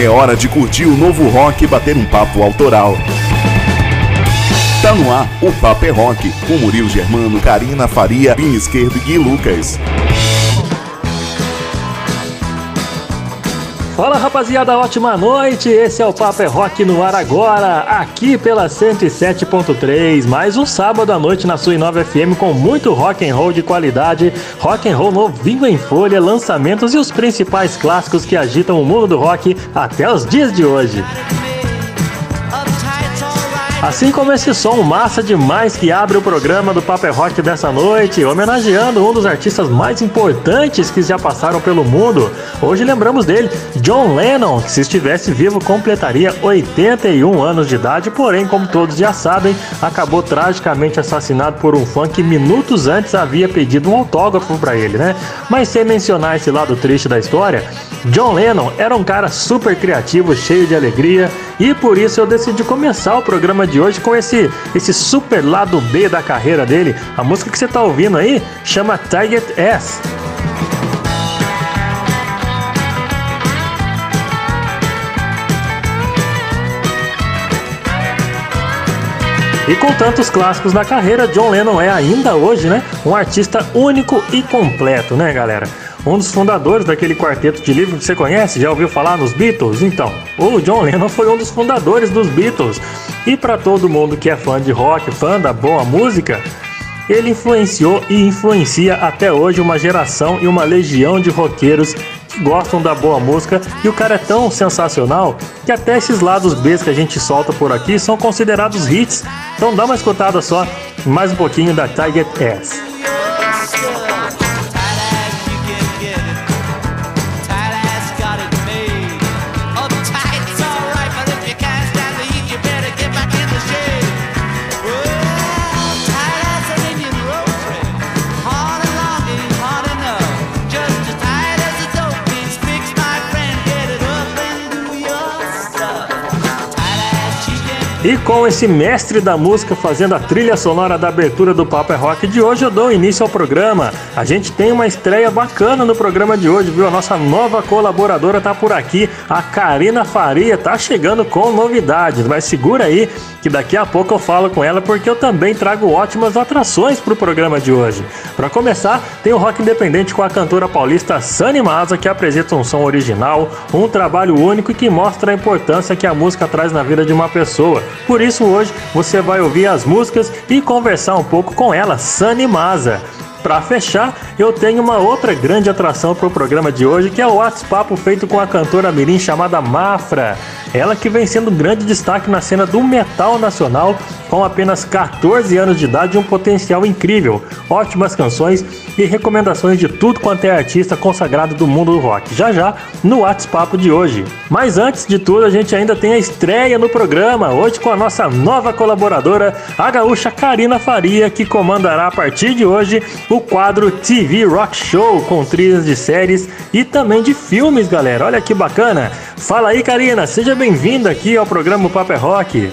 É hora de curtir o novo rock e bater um papo autoral. Tá no ar o Papo é Rock, com Murilo Germano, Karina Faria, Pim Esquerdo e Gui Lucas. Fala rapaziada, ótima noite. Esse é o Papo é Rock no ar agora, aqui pela 107.3. Mais um sábado à noite na sua Inova FM com muito rock and roll de qualidade, rock and roll novinho em folha, lançamentos e os principais clássicos que agitam o mundo do rock até os dias de hoje. Assim como esse som massa demais que abre o programa do Paper Rock dessa noite, homenageando um dos artistas mais importantes que já passaram pelo mundo. Hoje lembramos dele, John Lennon, que se estivesse vivo completaria 81 anos de idade, porém, como todos já sabem, acabou tragicamente assassinado por um fã que minutos antes havia pedido um autógrafo para ele, né? Mas sem mencionar esse lado triste da história, John Lennon era um cara super criativo, cheio de alegria, e por isso eu decidi começar o programa de hoje com esse, esse super lado B da carreira dele. A música que você tá ouvindo aí chama Target S. E com tantos clássicos na carreira, John Lennon é ainda hoje, né, um artista único e completo, né, galera? Um dos fundadores daquele quarteto de livro que você conhece, já ouviu falar nos Beatles? Então, o John Lennon foi um dos fundadores dos Beatles. E para todo mundo que é fã de rock, fã da boa música, ele influenciou e influencia até hoje uma geração e uma legião de roqueiros que gostam da boa música. E o cara é tão sensacional que até esses lados B que a gente solta por aqui são considerados hits. Então dá uma escutada só, mais um pouquinho da Tiger S. E com esse mestre da música fazendo a trilha sonora da abertura do Papo é Rock de hoje, eu dou início ao programa. A gente tem uma estreia bacana no programa de hoje, viu? A nossa nova colaboradora tá por aqui, a Karina Faria, tá chegando com novidades. Mas segura aí que daqui a pouco eu falo com ela porque eu também trago ótimas atrações pro programa de hoje. Para começar, tem o rock independente com a cantora paulista Sani Maza, que apresenta um som original, um trabalho único e que mostra a importância que a música traz na vida de uma pessoa. Por isso hoje você vai ouvir as músicas e conversar um pouco com ela, Sani Maza. Para fechar, eu tenho uma outra grande atração para o programa de hoje, que é o WhatsApp feito com a cantora mirim chamada Mafra. Ela que vem sendo um grande destaque na cena do metal nacional, com apenas 14 anos de idade e um potencial incrível, ótimas canções e recomendações de tudo quanto é artista consagrado do mundo do rock. Já já no WhatsApp de hoje. Mas antes de tudo, a gente ainda tem a estreia no programa, hoje com a nossa nova colaboradora, a gaúcha Karina Faria, que comandará a partir de hoje o quadro TV Rock Show com trilhas de séries e também de filmes, galera. Olha que bacana. Fala aí, Karina, seja bem-vinda aqui ao programa Paper é Rock.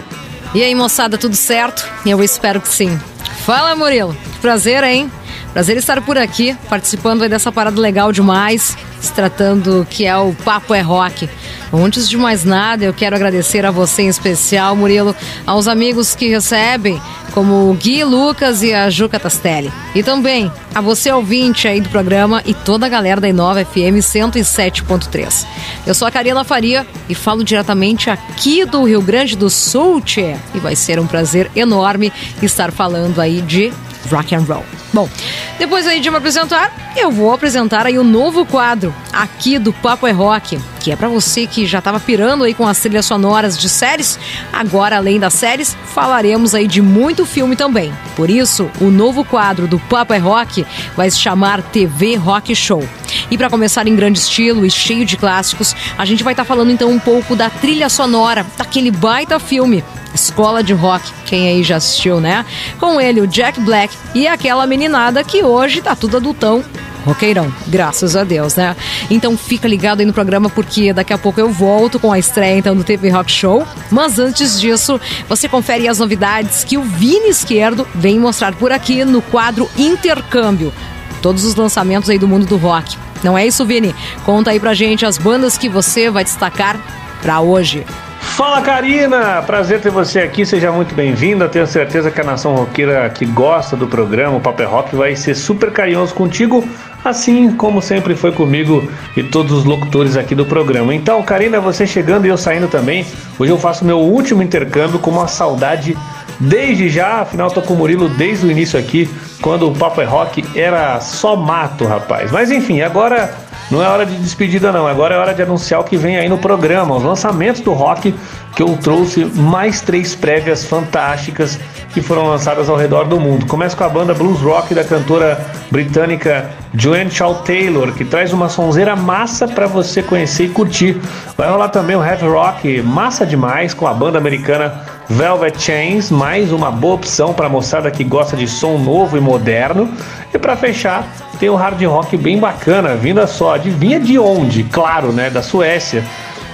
E aí, moçada, tudo certo? Eu espero que sim. Fala, Murilo. Prazer, hein? Prazer estar por aqui, participando dessa parada legal demais, se tratando que é o Papo é Rock. Antes de mais nada, eu quero agradecer a você em especial, Murilo, aos amigos que recebem, como o Gui Lucas e a Juca Tastelli. E também a você ouvinte aí do programa e toda a galera da Inova FM 107.3. Eu sou a Karina Faria e falo diretamente aqui do Rio Grande do Sul, tchê. E vai ser um prazer enorme estar falando aí de rock and roll. Bom, depois aí de me apresentar, eu vou apresentar aí o um novo quadro aqui do Papo é Rock, que é para você que já estava pirando aí com as trilhas sonoras de séries. Agora, além das séries, falaremos aí de muito filme também. Por isso, o novo quadro do Papo é Rock vai se chamar TV Rock Show. E para começar em grande estilo e cheio de clássicos, a gente vai estar tá falando então um pouco da trilha sonora daquele baita filme Escola de Rock, quem aí já assistiu, né? Com ele, o Jack Black e aquela meninada que hoje tá tudo adultão roqueirão, graças a Deus, né? Então fica ligado aí no programa porque daqui a pouco eu volto com a estreia então do TV Rock Show. Mas antes disso, você confere as novidades que o Vini Esquerdo vem mostrar por aqui no quadro Intercâmbio. Todos os lançamentos aí do mundo do rock. Não é isso, Vini? Conta aí pra gente as bandas que você vai destacar para hoje. Fala Karina, prazer ter você aqui, seja muito bem-vinda. Tenho certeza que a nação roqueira que gosta do programa, o Paper Rock, vai ser super carinhoso contigo, assim como sempre foi comigo e todos os locutores aqui do programa. Então, Karina, você chegando e eu saindo também. Hoje eu faço meu último intercâmbio com uma saudade desde já, afinal tô com o Murilo desde o início aqui, quando o Paper Rock era só mato, rapaz. Mas enfim, agora não é hora de despedida, não. Agora é hora de anunciar o que vem aí no programa, os lançamentos do rock, que eu trouxe mais três prévias fantásticas que foram lançadas ao redor do mundo. Começa com a banda blues rock da cantora britânica Joanne Shaw Taylor, que traz uma sonzeira massa para você conhecer e curtir. Vai rolar também o heavy rock massa demais com a banda americana Velvet Chains, mais uma boa opção para moçada que gosta de som novo e moderno. E para fechar, tem o hard rock bem bacana, vinda só, adivinha de onde? Claro, né, da Suécia.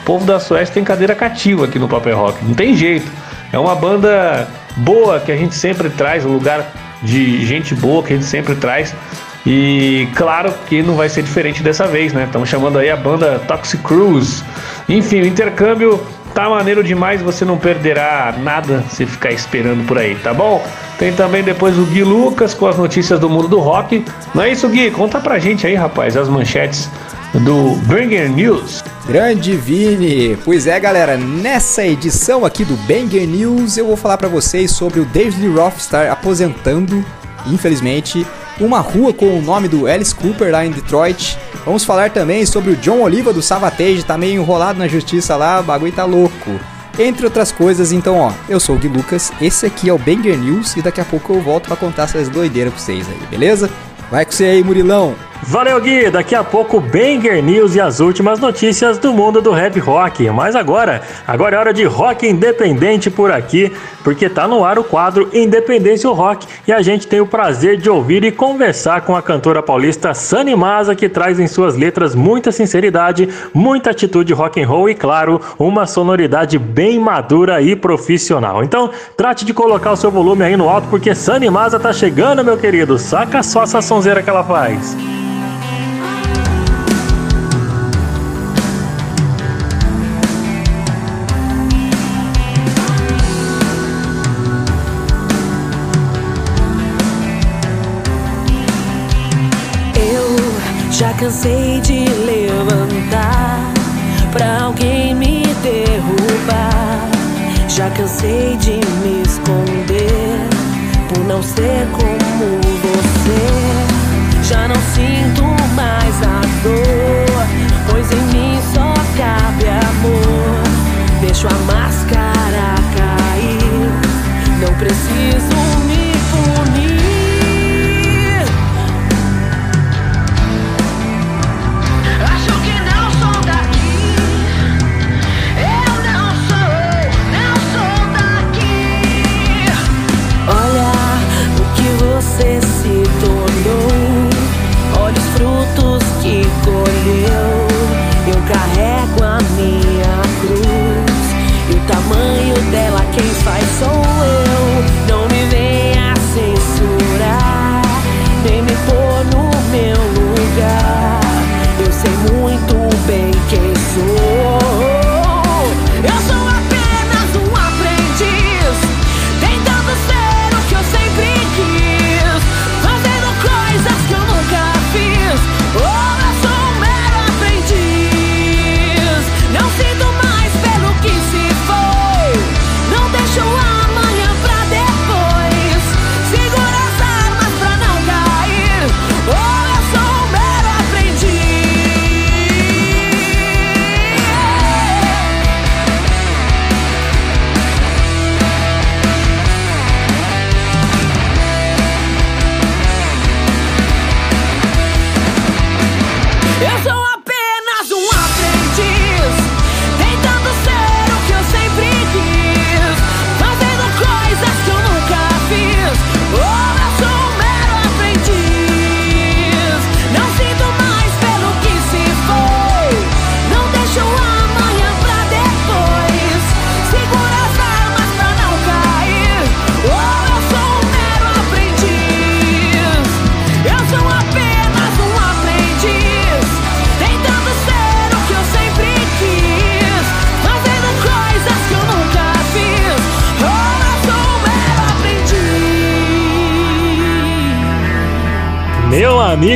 O povo da Suécia tem cadeira cativa aqui no Paper Rock, não tem jeito. É uma banda boa que a gente sempre traz, um lugar de gente boa que a gente sempre traz. E claro que não vai ser diferente dessa vez, né? Estamos chamando aí a banda Toxic Cruise. Enfim, o intercâmbio Tá maneiro demais, você não perderá nada se ficar esperando por aí, tá bom? Tem também depois o Gui Lucas com as notícias do mundo do rock. Não é isso, Gui? Conta pra gente aí, rapaz, as manchetes do Banger News. Grande Vini! Pois é, galera, nessa edição aqui do Banger News eu vou falar para vocês sobre o David Roth estar aposentando, infelizmente, uma rua com o nome do Alice Cooper lá em Detroit. Vamos falar também sobre o John Oliva do Savatage, tá meio enrolado na justiça lá, o bagulho tá louco. Entre outras coisas, então ó, eu sou o Gui Lucas, esse aqui é o Banger News e daqui a pouco eu volto para contar essas doideiras pra vocês aí, beleza? Vai com você aí, Murilão! Valeu, Gui! Daqui a pouco, Banger News e as últimas notícias do mundo do rap rock. Mas agora, agora é hora de rock independente por aqui, porque tá no ar o quadro Independência Rock e a gente tem o prazer de ouvir e conversar com a cantora paulista Sani Maza, que traz em suas letras muita sinceridade, muita atitude rock and roll e, claro, uma sonoridade bem madura e profissional. Então, trate de colocar o seu volume aí no alto, porque Sani Maza tá chegando, meu querido. Saca só essa sonzeira que ela faz.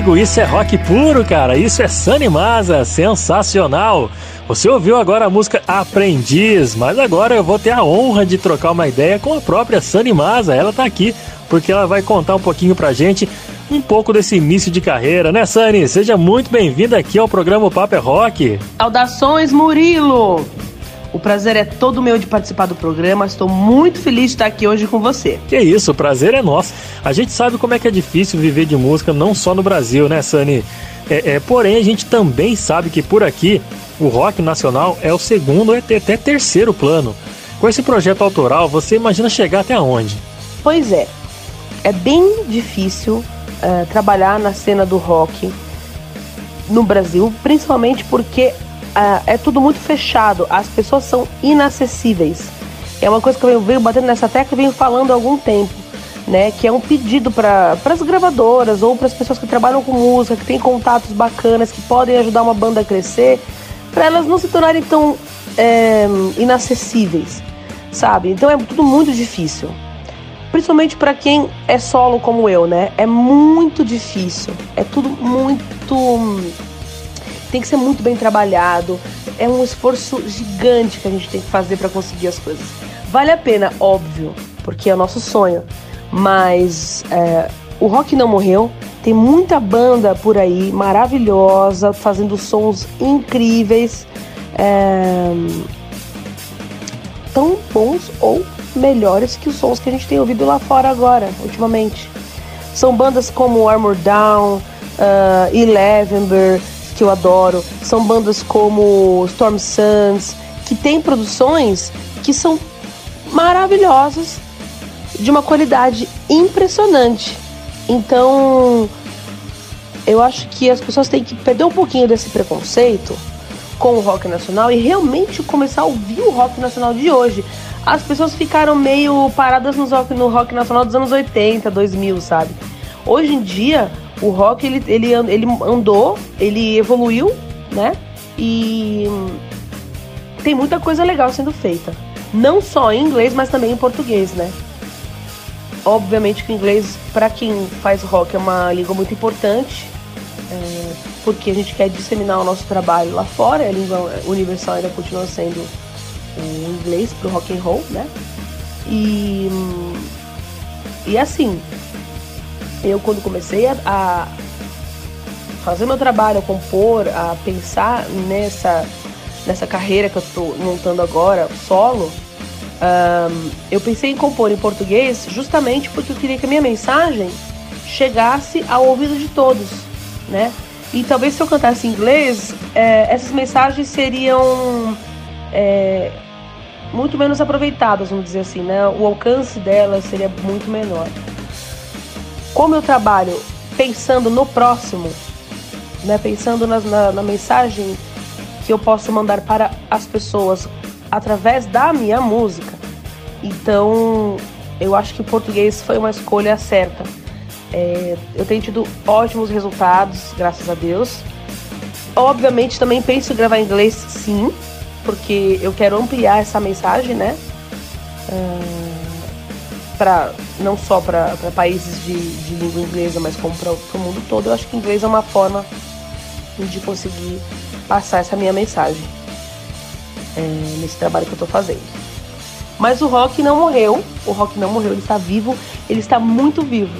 Amigo, isso é rock puro, cara. Isso é Sunny Masa, sensacional. Você ouviu agora a música Aprendiz, mas agora eu vou ter a honra de trocar uma ideia com a própria Sunny Masa. Ela tá aqui porque ela vai contar um pouquinho pra gente um pouco desse início de carreira, né, Sunny? Seja muito bem-vinda aqui ao programa Papo é Rock. Saudações, Murilo! O prazer é todo meu de participar do programa. Estou muito feliz de estar aqui hoje com você. Que isso, o prazer é nosso. A gente sabe como é que é difícil viver de música, não só no Brasil, né, Sunny? É, é, porém, a gente também sabe que por aqui o rock nacional é o segundo ou até terceiro plano. Com esse projeto autoral, você imagina chegar até onde? Pois é, é bem difícil uh, trabalhar na cena do rock no Brasil, principalmente porque uh, é tudo muito fechado, as pessoas são inacessíveis. É uma coisa que eu venho batendo nessa tecla e venho falando há algum tempo, né? Que é um pedido para as gravadoras ou para as pessoas que trabalham com música, que têm contatos bacanas, que podem ajudar uma banda a crescer, para elas não se tornarem tão é, inacessíveis, sabe? Então é tudo muito difícil. Principalmente para quem é solo como eu, né? É muito difícil. É tudo muito tem que ser muito bem trabalhado. É um esforço gigante que a gente tem que fazer para conseguir as coisas. Vale a pena, óbvio, porque é o nosso sonho. Mas é, o rock não morreu. Tem muita banda por aí maravilhosa, fazendo sons incríveis, é, tão bons ou melhores que os sons que a gente tem ouvido lá fora agora, ultimamente. São bandas como Armor Down, uh, Elevenber, que eu adoro. São bandas como Storm Suns, que tem produções que são maravilhosas, de uma qualidade impressionante. Então, eu acho que as pessoas têm que perder um pouquinho desse preconceito com o rock nacional e realmente começar a ouvir o rock nacional de hoje. As pessoas ficaram meio paradas no rock, no rock nacional dos anos 80, 2000, sabe? Hoje em dia, o rock ele, ele, ele andou, ele evoluiu, né? E tem muita coisa legal sendo feita. Não só em inglês, mas também em português, né? Obviamente que o inglês, para quem faz rock, é uma língua muito importante, é, porque a gente quer disseminar o nosso trabalho lá fora. A língua universal ainda continua sendo o inglês pro rock and roll, né? E, e assim, eu quando comecei a, a fazer meu trabalho, a compor, a pensar nessa, nessa carreira que eu estou montando agora, solo, um, eu pensei em compor em português justamente porque eu queria que a minha mensagem chegasse ao ouvido de todos, né? E talvez se eu cantasse em inglês, é, essas mensagens seriam é, muito menos aproveitadas, vamos dizer assim, né? O alcance delas seria muito menor. Como eu trabalho pensando no próximo, né, pensando na, na, na mensagem que eu posso mandar para as pessoas através da minha música, então eu acho que o português foi uma escolha certa. É, eu tenho tido ótimos resultados, graças a Deus. Obviamente também penso em gravar em inglês, sim, porque eu quero ampliar essa mensagem, né? Uh, para não só para países de, de, língua inglesa, mas como para o mundo todo, eu acho que inglês é uma forma de conseguir passar essa minha mensagem é, nesse trabalho que eu estou fazendo. Mas o rock não morreu, o rock não morreu, ele está vivo, ele está muito vivo.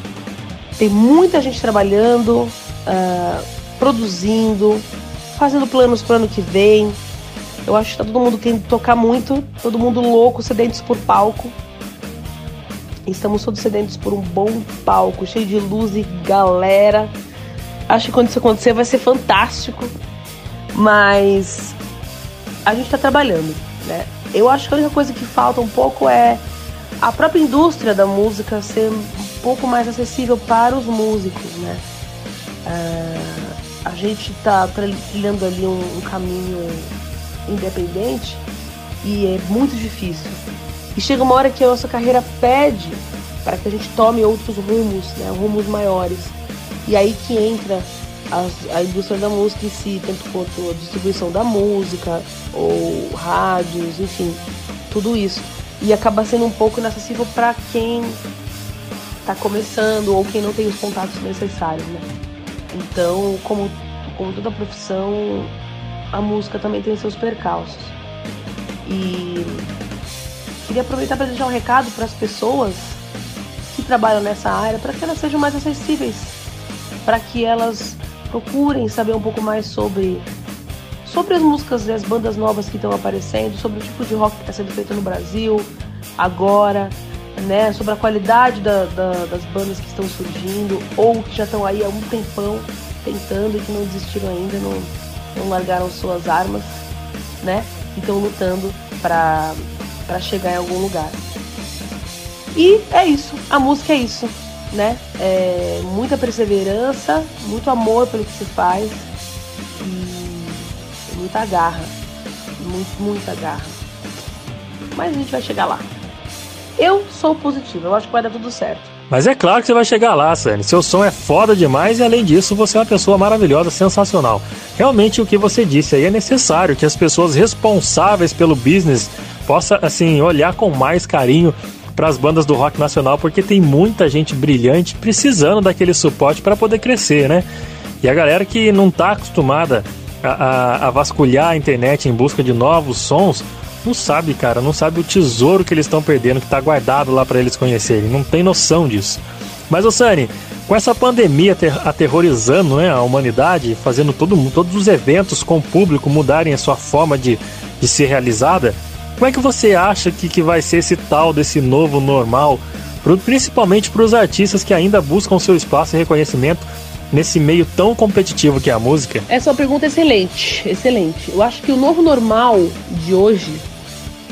Tem muita gente trabalhando, uh, produzindo, fazendo planos para o ano que vem. Eu acho que tá todo mundo querendo tocar muito, todo mundo louco, sedentos por palco. Estamos todos sedentos por um bom palco, cheio de luz e galera. Acho que quando isso acontecer vai ser fantástico. Mas a gente está trabalhando, né? Eu acho que a única coisa que falta um pouco é a própria indústria da música ser um pouco mais acessível para os músicos, né? Uh, a gente está trilhando ali um, um caminho independente e é muito difícil e chega uma hora que a nossa carreira pede para que a gente tome outros rumos, né, rumos maiores. E aí que entra a, a indústria da música em si, tanto quanto a distribuição da música, ou rádios, enfim, tudo isso. E acaba sendo um pouco inacessível para quem está começando ou quem não tem os contatos necessários, né? Então, como, como toda profissão, a música também tem seus percalços. E queria aproveitar para deixar um recado para as pessoas que trabalham nessa área, para que elas sejam mais acessíveis, para que elas procurem saber um pouco mais sobre sobre as músicas e as bandas novas que estão aparecendo, sobre o tipo de rock que está sendo feito no Brasil agora, né? Sobre a qualidade da, da, das bandas que estão surgindo ou que já estão aí há um tempão tentando e que não desistiram ainda, não, não largaram suas armas, né? E estão lutando para chegar em algum lugar. E é isso, a música é isso, né? É muita perseverança, muito amor pelo que se faz e muita garra, muito, muita garra. Mas a gente vai chegar lá. Eu sou positiva, eu acho que vai dar tudo certo. Mas é claro que você vai chegar lá, Sani. Seu som é foda demais e além disso você é uma pessoa maravilhosa, sensacional. Realmente o que você disse aí é necessário que as pessoas responsáveis pelo business possam assim olhar com mais carinho para as bandas do rock nacional, porque tem muita gente brilhante precisando daquele suporte para poder crescer, né? E a galera que não está acostumada a, a, a vasculhar a internet em busca de novos sons, não sabe, cara, não sabe o tesouro que eles estão perdendo, que está guardado lá para eles conhecerem. Não tem noção disso. Mas, Osani, com essa pandemia aterrorizando né, a humanidade, fazendo todo, todos os eventos com o público mudarem a sua forma de, de ser realizada, como é que você acha que, que vai ser esse tal desse novo normal, pro, principalmente para os artistas que ainda buscam seu espaço e reconhecimento nesse meio tão competitivo que é a música? Essa é uma pergunta excelente, excelente. Eu acho que o novo normal de hoje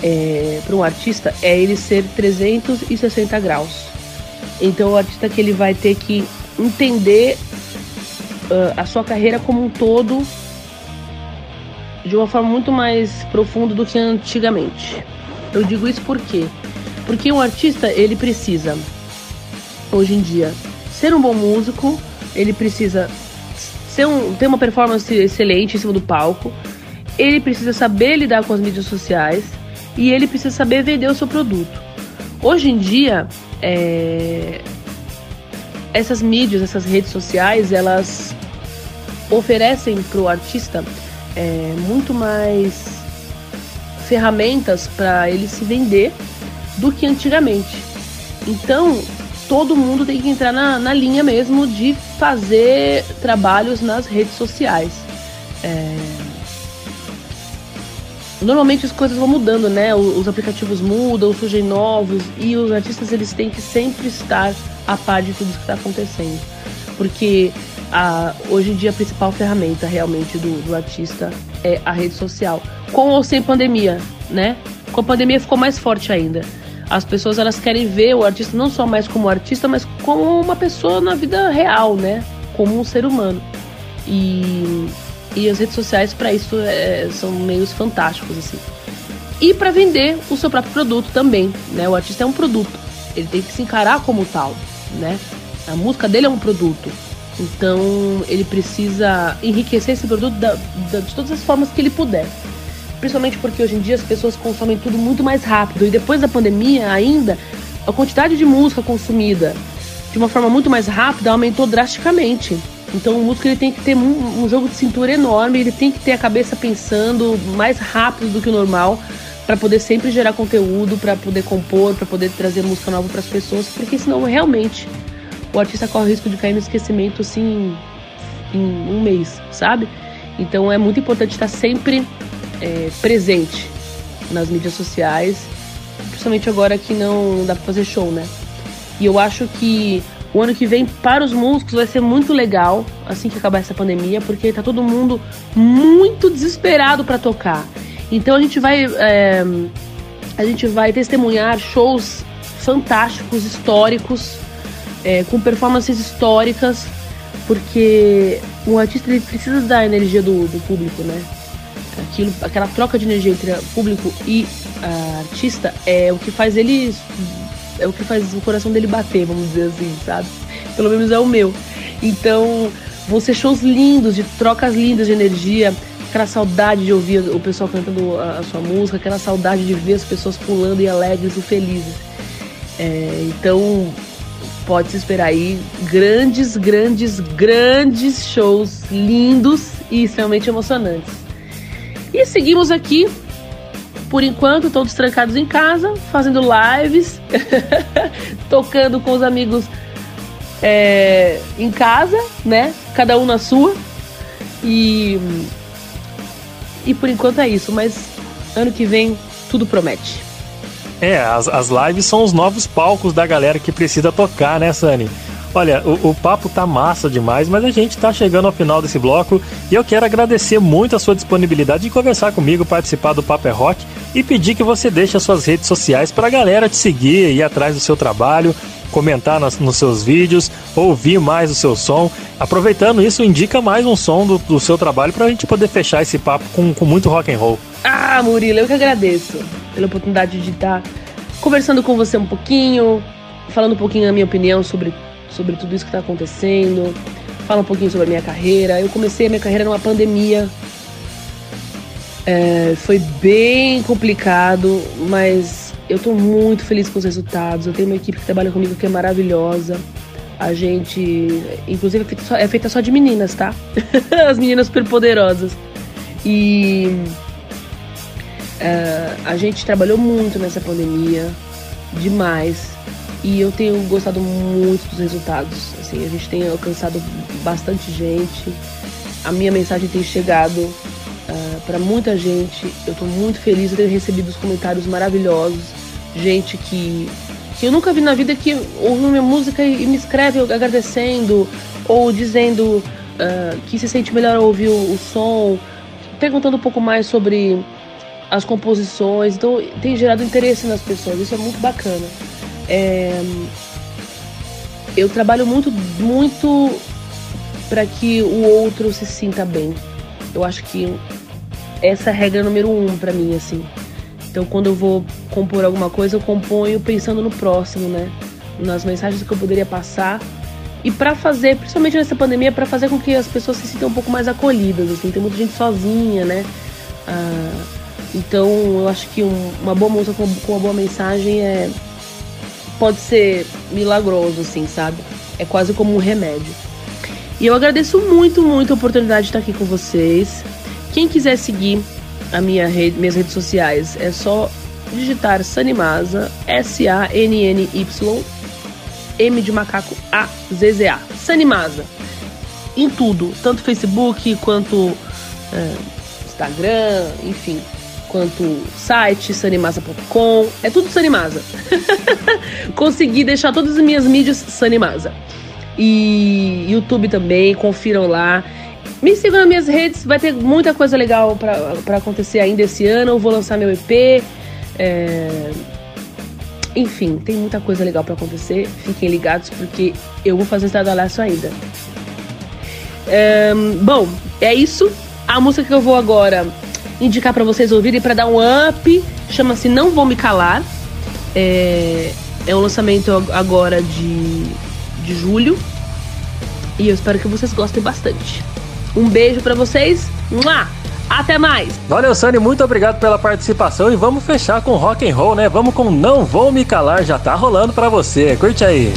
é, para um artista é ele ser 360 graus. Então o artista que ele vai ter que entender uh, a sua carreira como um todo de uma forma muito mais profunda do que antigamente. Eu digo isso por quê? Porque um artista ele precisa hoje em dia ser um bom músico, ele precisa ser um, ter uma performance excelente em cima do palco, ele precisa saber lidar com as mídias sociais e ele precisa saber vender o seu produto. Hoje em dia, é... essas mídias, essas redes sociais, elas oferecem para o artista é, muito mais ferramentas para ele se vender do que antigamente. Então, todo mundo tem que entrar na, na linha mesmo de fazer trabalhos nas redes sociais. É, Normalmente as coisas vão mudando, né? Os aplicativos mudam, surgem novos e os artistas eles têm que sempre estar a par de tudo que está acontecendo, porque a, hoje em dia a principal ferramenta realmente do, do artista é a rede social, com ou sem pandemia, né? Com a pandemia ficou mais forte ainda. As pessoas elas querem ver o artista não só mais como artista, mas como uma pessoa na vida real, né? Como um ser humano. E e as redes sociais para isso é, são meios fantásticos assim. E para vender o seu próprio produto também, né? O artista é um produto. Ele tem que se encarar como tal, né? A música dele é um produto. Então ele precisa enriquecer esse produto da, da, de todas as formas que ele puder. Principalmente porque hoje em dia as pessoas consomem tudo muito mais rápido. E depois da pandemia ainda, a quantidade de música consumida de uma forma muito mais rápida aumentou drasticamente. Então o músico ele tem que ter um, um, jogo de cintura enorme, ele tem que ter a cabeça pensando mais rápido do que o normal para poder sempre gerar conteúdo, para poder compor, para poder trazer música nova para as pessoas, porque senão realmente o artista corre o risco de cair no esquecimento assim em um mês, sabe? Então é muito importante estar sempre é, presente nas mídias sociais, principalmente agora que não dá para fazer show, né? E eu acho que o ano que vem, para os músicos, vai ser muito legal, assim que acabar essa pandemia, porque tá todo mundo muito desesperado para tocar. Então a gente vai. É, a gente vai testemunhar shows fantásticos, históricos, é, com performances históricas, porque o artista ele precisa da energia do, do público, né? Aquilo, aquela troca de energia entre público e a artista é o que faz ele é o que faz o coração dele bater, vamos dizer assim, sabe? Pelo menos é o meu. Então, vão ser shows lindos, de trocas lindas de energia, aquela saudade de ouvir o pessoal cantando a, a sua música, aquela saudade de ver as pessoas pulando e alegres e felizes. É, então, pode se esperar aí grandes, grandes, grandes shows lindos e extremamente emocionantes. E seguimos aqui, por enquanto, todos trancados em casa, fazendo lives, tocando com os amigos é, em casa, né? Cada um na sua. E. E por enquanto é isso, mas ano que vem tudo promete. É, as, as lives são os novos palcos da galera que precisa tocar, né, Sani? Olha, o, o, papo tá massa demais, mas a gente tá chegando ao final desse bloco e eu quero agradecer muito a sua disponibilidade de conversar comigo, participar do Papo é Rock e pedir que você deixe as suas redes sociais pra galera te seguir, ir atrás do seu trabalho, comentar nos, nos seus vídeos, ouvir mais o seu som. Aproveitando isso, indica mais um som do, do seu trabalho pra gente poder fechar esse papo com, com muito rock and roll. Ah, Murilo, eu que agradeço pela oportunidade de estar conversando com você um pouquinho, falando um pouquinho da minha opinião sobre, sobre tudo isso que está acontecendo, fala um pouquinho sobre a minha carreira. Eu comecei a minha carreira numa pandemia. É, foi bem complicado, mas eu estou muito feliz com os resultados. Eu tenho uma equipe que trabalha comigo que é maravilhosa. A gente, inclusive, é feita só, é feita só de meninas, tá? As meninas super poderosas. E Uh, a gente trabalhou muito nessa pandemia, demais, e eu tenho gostado muito dos resultados. Assim, a gente tem alcançado bastante gente, a minha mensagem tem chegado uh, ah, para muita gente. Eu estou muito feliz, eu tenho recebido os comentários maravilhosos, gente que, que eu nunca vi na vida que ouve minha música e, e me escreve agradecendo ou dizendo uh, que se sente melhor ao ouvir o, o som, perguntando um pouco mais sobre as composições, então tem gerado interesse nas pessoas, isso é muito bacana. É, eu trabalho muito, muito para que o outro se sinta bem. Eu acho que essa é a regra número um para mim, assim. Então, quando eu vou compor alguma coisa, eu componho pensando no próximo, né? Nas mensagens que eu poderia passar e para fazer, principalmente nessa pandemia, para fazer com que as pessoas se sintam um pouco mais acolhidas, assim. Tem muita gente sozinha, né? Ah, então eu acho que um, uma boa música com, com, uma boa mensagem é pode ser milagroso, assim, sabe? É quase como um remédio. E eu agradeço muito, muito a oportunidade de estar aqui com vocês. Quem quiser seguir a minha rede, minhas redes sociais, é só digitar Sanimasa, S-A-N-N-Y, M de macaco A, Z, Z, A. Sanimasa. Em tudo, tanto Facebook quanto é, Instagram, enfim quanto site, sanimasa.com. É tudo Sanimasa. Consegui deixar todas as minhas mídias Sanimasa. E YouTube também, confiram lá. Me sigam nas minhas redes, vai ter muita coisa legal para acontecer ainda esse ano. Eu vou lançar meu EP. É... Enfim, tem muita coisa legal para acontecer. Fiquem ligados porque eu vou fazer um estradalhaço ainda. Bom, é isso. A música que eu vou agora indicar para vocês ouvirem para dar um up. Chama-se Não Vou Me Calar. É, é um lançamento agora de, de julho. E eu espero que vocês gostem bastante. Um beijo para vocês. Mua! Até mais! Valeu, Sani, muito obrigado pela participação e vamos fechar com rock and roll, né? Vamos com Não Vou Me Calar, já tá rolando para você. Curte aí.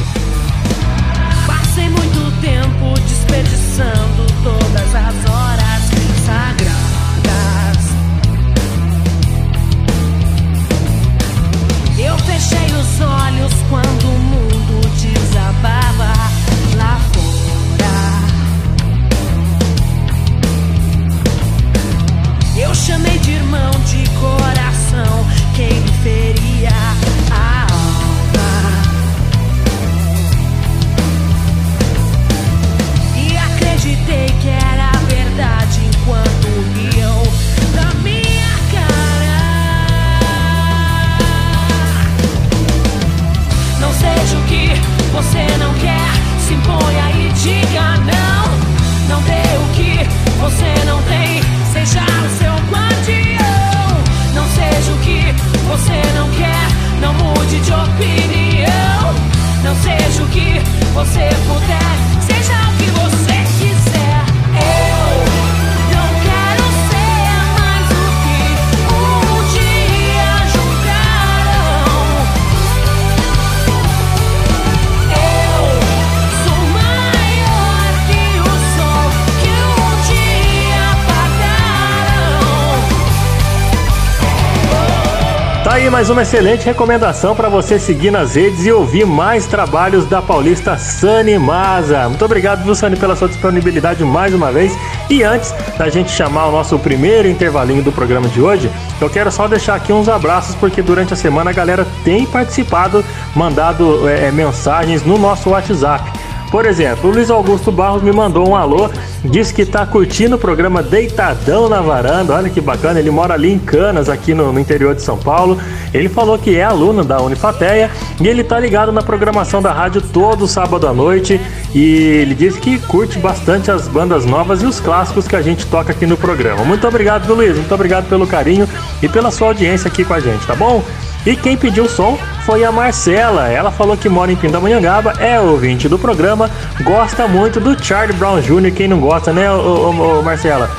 Aí mais uma excelente recomendação para você seguir nas redes e ouvir mais trabalhos da paulista Sani Maza. Muito obrigado, viu, Sani, pela sua disponibilidade mais uma vez. E antes da gente chamar o nosso primeiro intervalinho do programa de hoje, eu quero só deixar aqui uns abraços, porque durante a semana a galera tem participado, mandado é, mensagens no nosso WhatsApp. Por exemplo, o Luiz Augusto Barros me mandou um alô, disse que tá curtindo o programa Deitadão na Varanda. Olha que bacana, ele mora ali em Canas, aqui no, no interior de São Paulo. Ele falou que é aluno da Unifateia e ele tá ligado na programação da rádio todo sábado à noite. E ele disse que curte bastante as bandas novas e os clássicos que a gente toca aqui no programa. Muito obrigado, Luiz. Muito obrigado pelo carinho e pela sua audiência aqui com a gente, tá bom? E quem pediu o som foi a Marcela. Ela falou que mora em Pindamonhangaba, é ouvinte do programa, gosta muito do Charlie Brown Jr. Quem não gosta, né, ô, ô, ô, Marcela?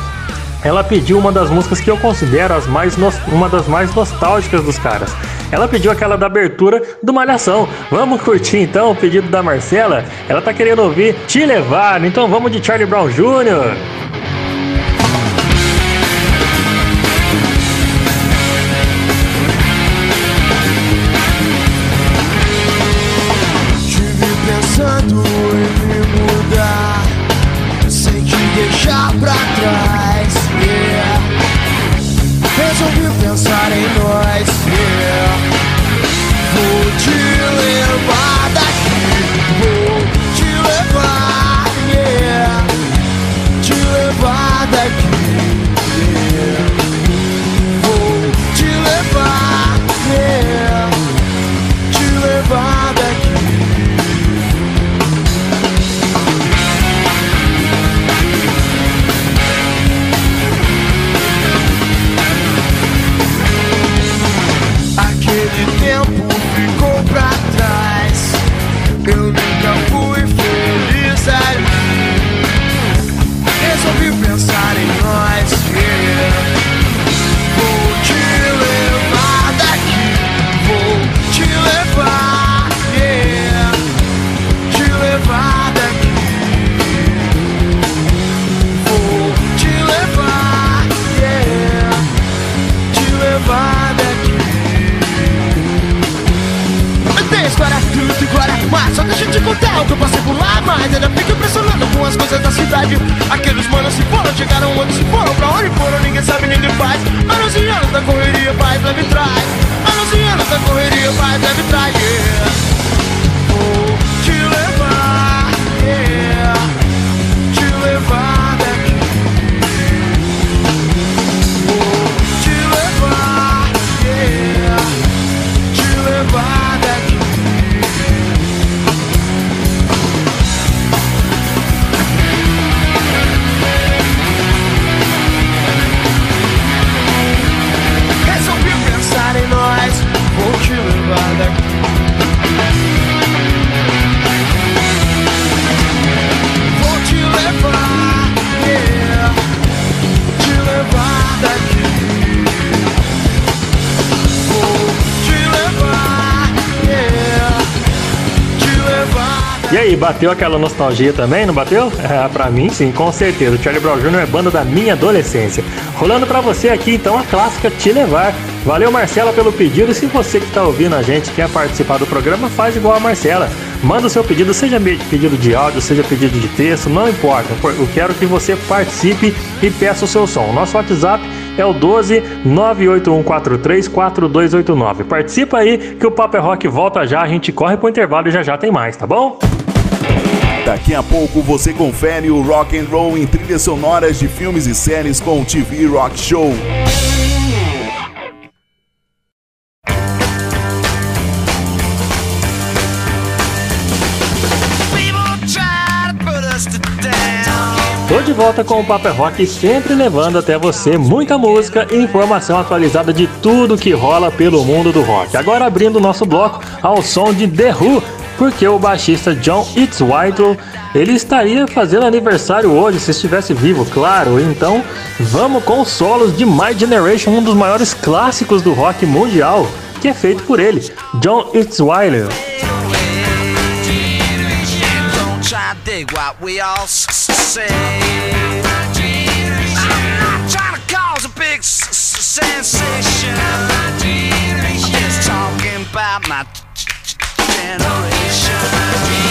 Ela pediu uma das músicas que eu considero as mais uma das mais nostálgicas dos caras. Ela pediu aquela da abertura do Malhação. Vamos curtir então o pedido da Marcela? Ela tá querendo ouvir Te Levar, então vamos de Charlie Brown Jr. aí, bateu aquela nostalgia também, não bateu? É, pra mim, sim, com certeza. O Charlie Brown Jr. é banda da minha adolescência. Rolando pra você aqui, então, a clássica Te Levar. Valeu, Marcela, pelo pedido. E se você que tá ouvindo a gente quer participar do programa, faz igual a Marcela. Manda o seu pedido, seja pedido de áudio, seja pedido de texto, não importa. Eu quero que você participe e peça o seu som. Nosso WhatsApp é o 12 98143 4289. Participa aí que o Papo é Rock volta já, a gente corre pro intervalo e já já tem mais, tá bom? Daqui a pouco você confere o rock and roll em trilhas sonoras de filmes e séries com o TV Rock Show. Tô de volta com o Paper Rock, sempre levando até você muita música e informação atualizada de tudo que rola pelo mundo do rock. Agora abrindo o nosso bloco ao som de The Who, porque o baixista John Itzweitel ele estaria fazendo aniversário hoje, se estivesse vivo, claro. Então, vamos com os solos de My Generation, um dos maiores clássicos do rock mundial, que é feito por ele, John Itzweiler. sensation. about my generation.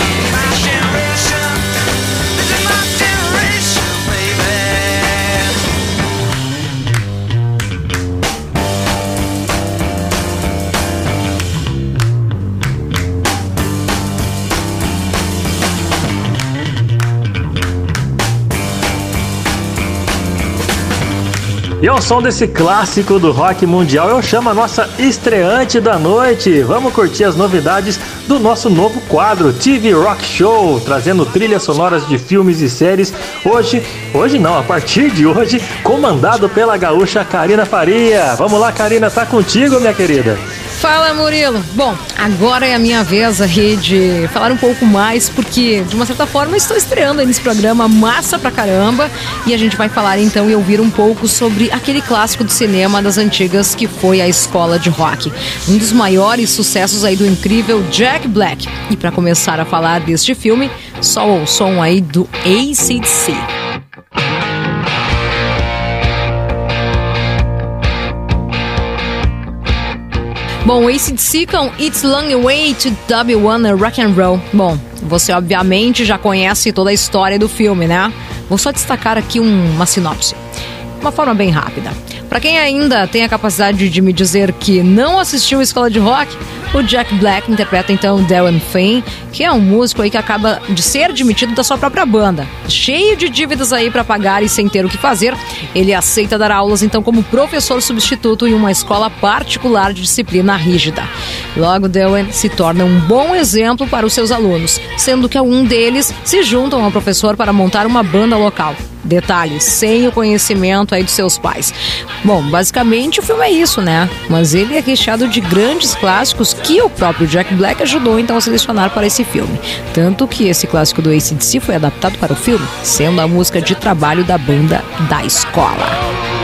E ao som desse clássico do rock mundial, eu chamo a nossa estreante da noite. Vamos curtir as novidades do nosso novo quadro TV Rock Show, trazendo trilhas sonoras de filmes e séries. Hoje, hoje não, a partir de hoje, comandado pela gaúcha Karina Faria. Vamos lá, Karina, tá contigo, minha querida. Fala, Murilo. Bom, agora é a minha vez aí de falar um pouco mais, porque de uma certa forma estou estreando nesse programa massa pra caramba. E a gente vai falar então e ouvir um pouco sobre aquele clássico do cinema das antigas que foi a Escola de Rock. Um dos maiores sucessos aí do incrível Jack Black. E para começar a falar deste filme, só o som aí do ACDC. Bom, ACDC com It's Long Way to W1 Rock and Roll. Bom, você obviamente já conhece toda a história do filme, né? Vou só destacar aqui um- uma sinopse. Uma forma bem rápida. Para quem ainda tem a capacidade de me dizer que não assistiu Escola de Rock, o Jack Black interpreta então Darren Finn, que é um músico aí que acaba de ser demitido da sua própria banda. Cheio de dívidas aí para pagar e sem ter o que fazer, ele aceita dar aulas então como professor substituto em uma escola particular de disciplina rígida. Logo, Darren se torna um bom exemplo para os seus alunos, sendo que um deles se juntam ao professor para montar uma banda local. Detalhe, sem o conhecimento aí dos seus pais. Bom, basicamente o filme é isso, né? Mas ele é recheado de grandes clássicos que o próprio Jack Black ajudou então a selecionar para esse filme. Tanto que esse clássico do ACDC foi adaptado para o filme, sendo a música de trabalho da banda da escola.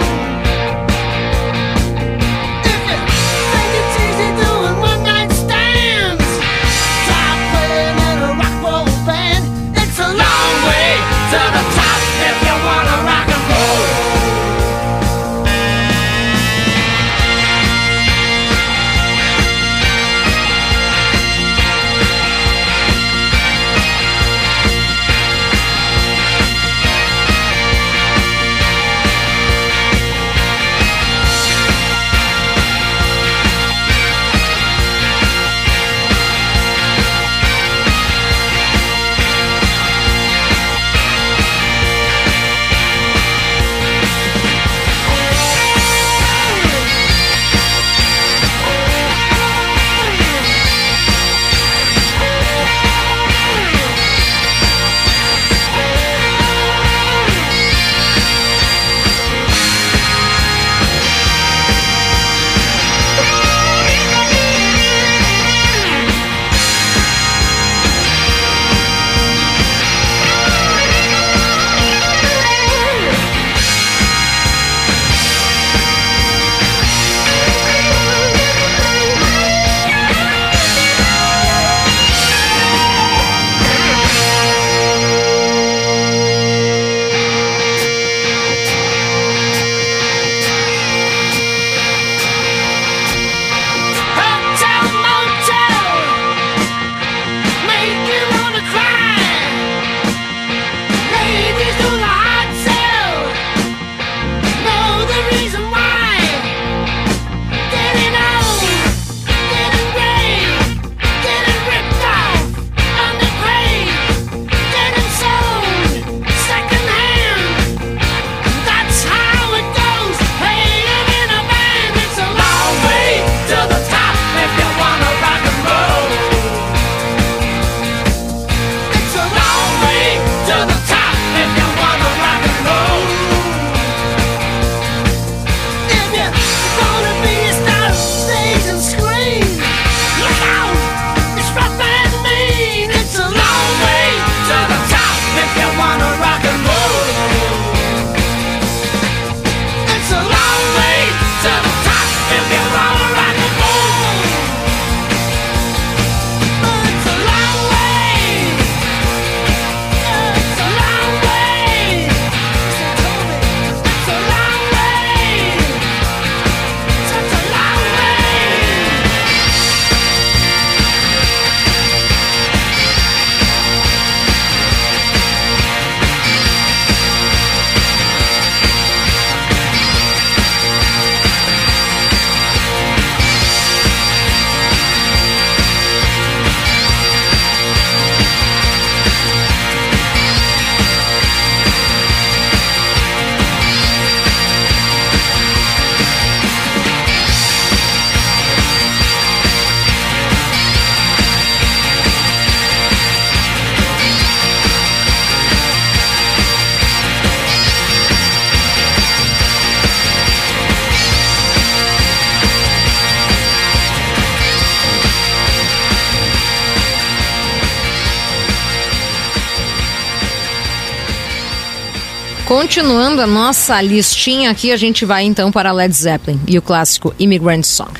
Continuando a nossa listinha aqui, a gente vai então para Led Zeppelin e o clássico Immigrant Song.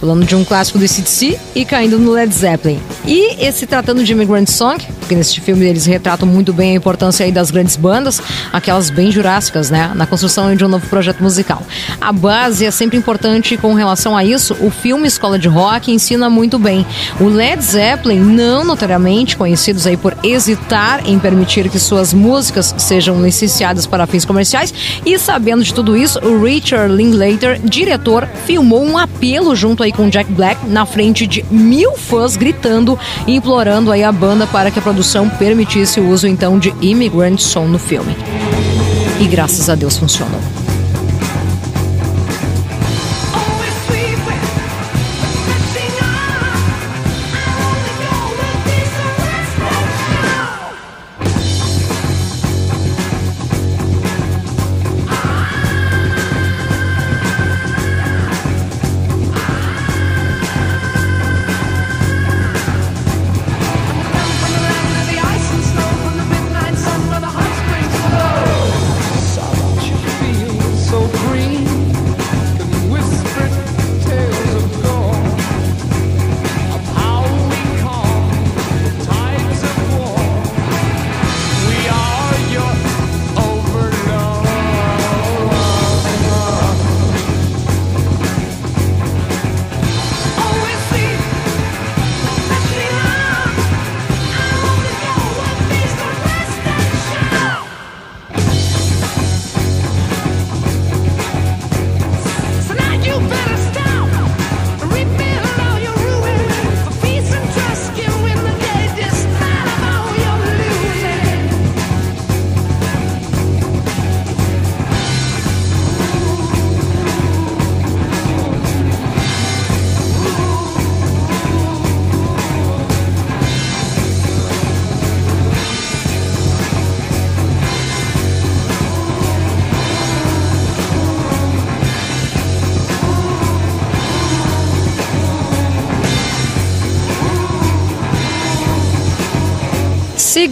Falando de um clássico do CDC e caindo no Led Zeppelin. E esse tratando de Immigrant Song, porque nesse filme eles retratam muito bem a importância aí das grandes bandas, aquelas bem jurássicas, né? Na construção de um novo projeto musical. A base é sempre importante com relação a isso. O filme Escola de Rock ensina muito bem. O Led Zeppelin, não notoriamente conhecidos aí por hesitar em permitir que suas músicas sejam licenciadas para fins comerciais, e sabendo de tudo isso, o Richard Linklater, diretor, filmou um apelo junto aí com Jack Black na frente de mil fãs gritando e implorando aí a banda para que a produção permitisse o uso então de Immigrant Song no filme. E graças a Deus funcionou.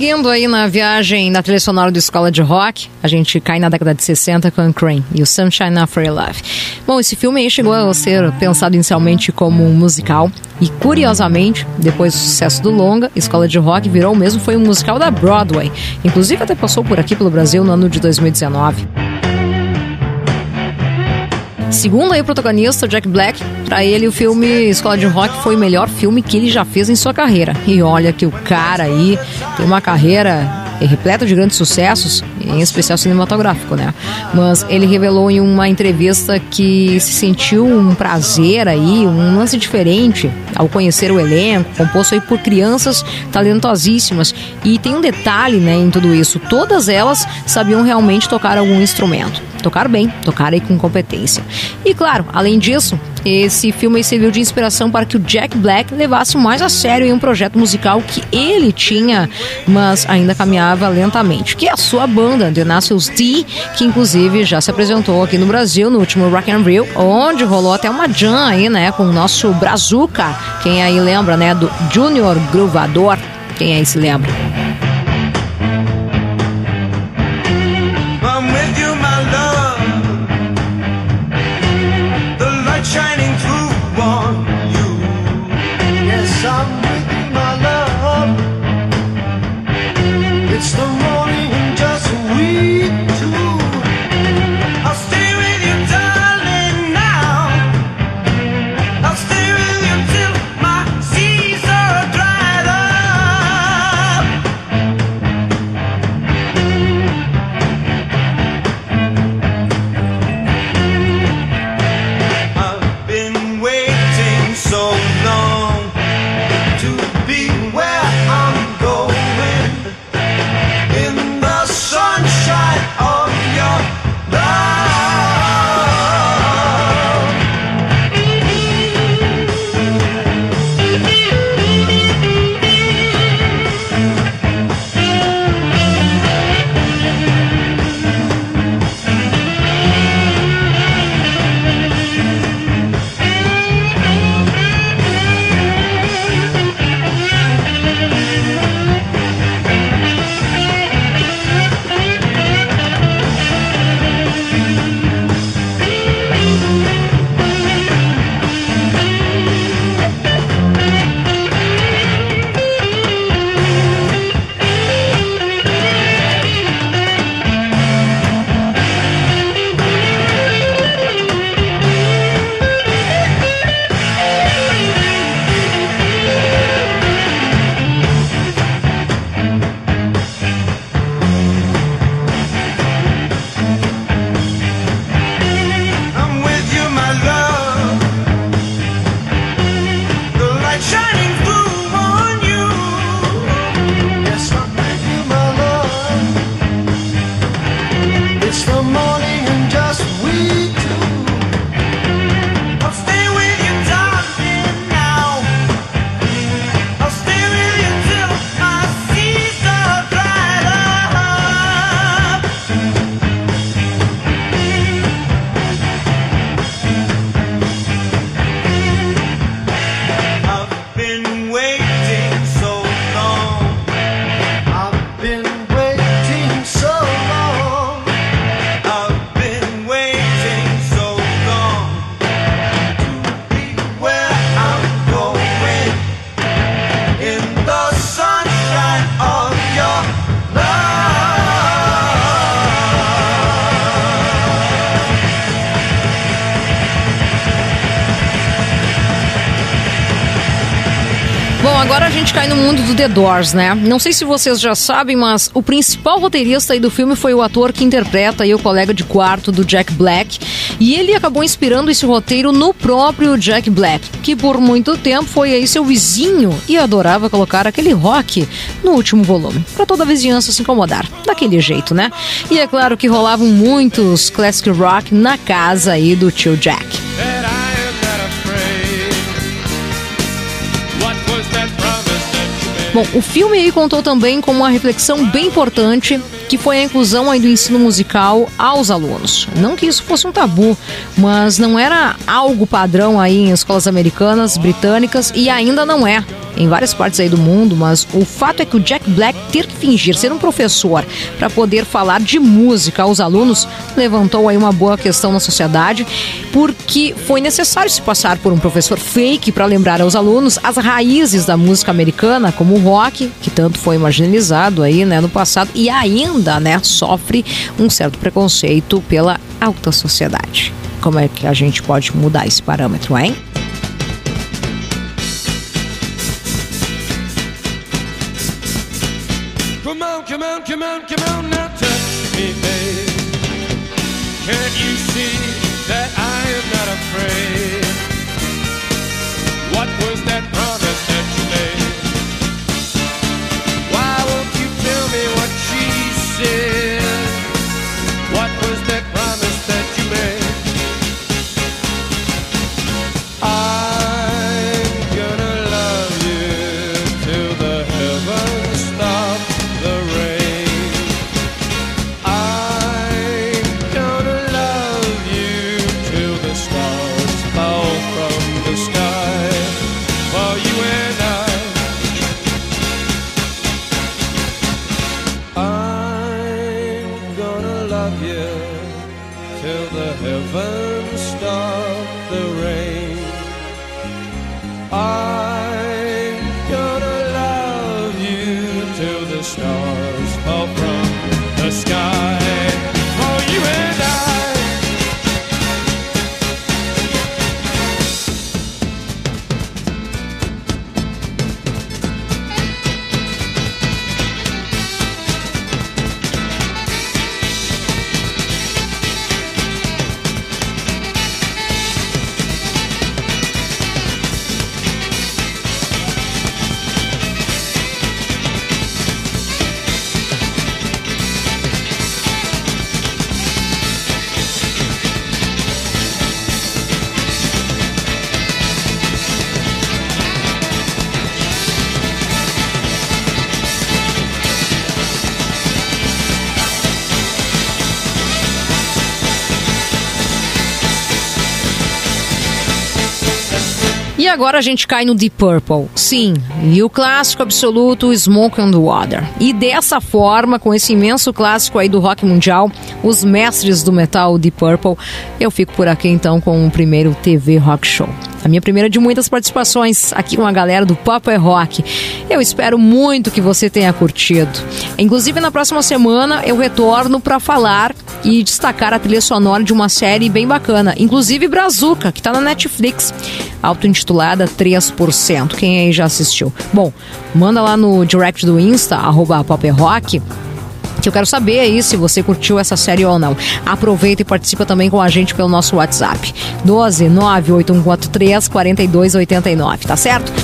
Seguindo aí na viagem na trilha sonora do Escola de Rock, a gente cai na década de 60 com Crane e o Sunshine After Love. Bom, esse filme aí chegou a ser pensado inicialmente como um musical e, curiosamente, depois do sucesso do longa, Escola de Rock virou mesmo foi um musical da Broadway. Inclusive até passou por aqui pelo Brasil no ano de 2019. Segundo aí o protagonista, Jack Black, pra ele o filme Escola de Rock foi o melhor filme que ele já fez em sua carreira. E olha que o cara aí tem uma carreira repleta de grandes sucessos, em especial cinematográfico, né? Mas ele revelou em uma entrevista que se sentiu um prazer aí, um lance diferente ao conhecer o elenco, composto aí por crianças talentosíssimas. E tem um detalhe, né, em tudo isso, todas elas sabiam realmente tocar algum instrumento. Tocar bem, tocar aí com competência. E claro, além disso, esse filme serviu de inspiração para que o Jack Black levasse mais a sério um projeto musical que ele tinha, mas ainda caminhava lentamente, que é a sua banda, The Nationals D, que inclusive já se apresentou aqui no Brasil no último Rock and Rio, onde rolou até uma jam aí, né, com o nosso Brazuca, quem aí lembra, né, do Junior Gruvador, quem aí se lembra? The Doors, né? Não sei se vocês já sabem, mas o principal roteirista aí do filme foi o ator que interpreta aí o colega de quarto do Jack Black. E ele acabou inspirando esse roteiro no próprio Jack Black, que por muito tempo foi aí seu vizinho e adorava colocar aquele rock no último volume, pra toda a vizinhança se incomodar. Daquele jeito, né? E é claro que rolavam muitos classic rock na casa aí do tio Jack. Bom, o filme aí contou também com uma reflexão bem importante, que foi a inclusão do ensino musical aos alunos. Não que isso fosse um tabu, mas não era algo padrão aí em escolas americanas, britânicas e ainda não é em várias partes aí do mundo, mas o fato é que o Jack Black ter que fingir ser um professor para poder falar de música aos alunos levantou aí uma boa questão na sociedade, porque foi necessário se passar por um professor fake para lembrar aos alunos as raízes da música americana, como o rock, que tanto foi marginalizado aí, né, no passado e ainda, né, sofre um certo preconceito pela alta sociedade. Como é que a gente pode mudar esse parâmetro, hein? Come on, come on, come on, come on, agora a gente cai no Deep Purple. Sim, e o clássico absoluto Smoke on the Water. E dessa forma, com esse imenso clássico aí do rock mundial, os mestres do metal Deep Purple, eu fico por aqui então com o primeiro TV Rock Show. A minha primeira de muitas participações aqui com a galera do Papo é Rock. Eu espero muito que você tenha curtido. Inclusive, na próxima semana eu retorno para falar e destacar a trilha sonora de uma série bem bacana, inclusive Brazuca, que tá na Netflix, auto-intitulada 3%. Quem aí já assistiu? Bom, manda lá no direct do Insta, arroba é Rock, eu quero saber aí se você curtiu essa série ou não. Aproveita e participa também com a gente pelo nosso WhatsApp. 12 98143 4289, tá certo?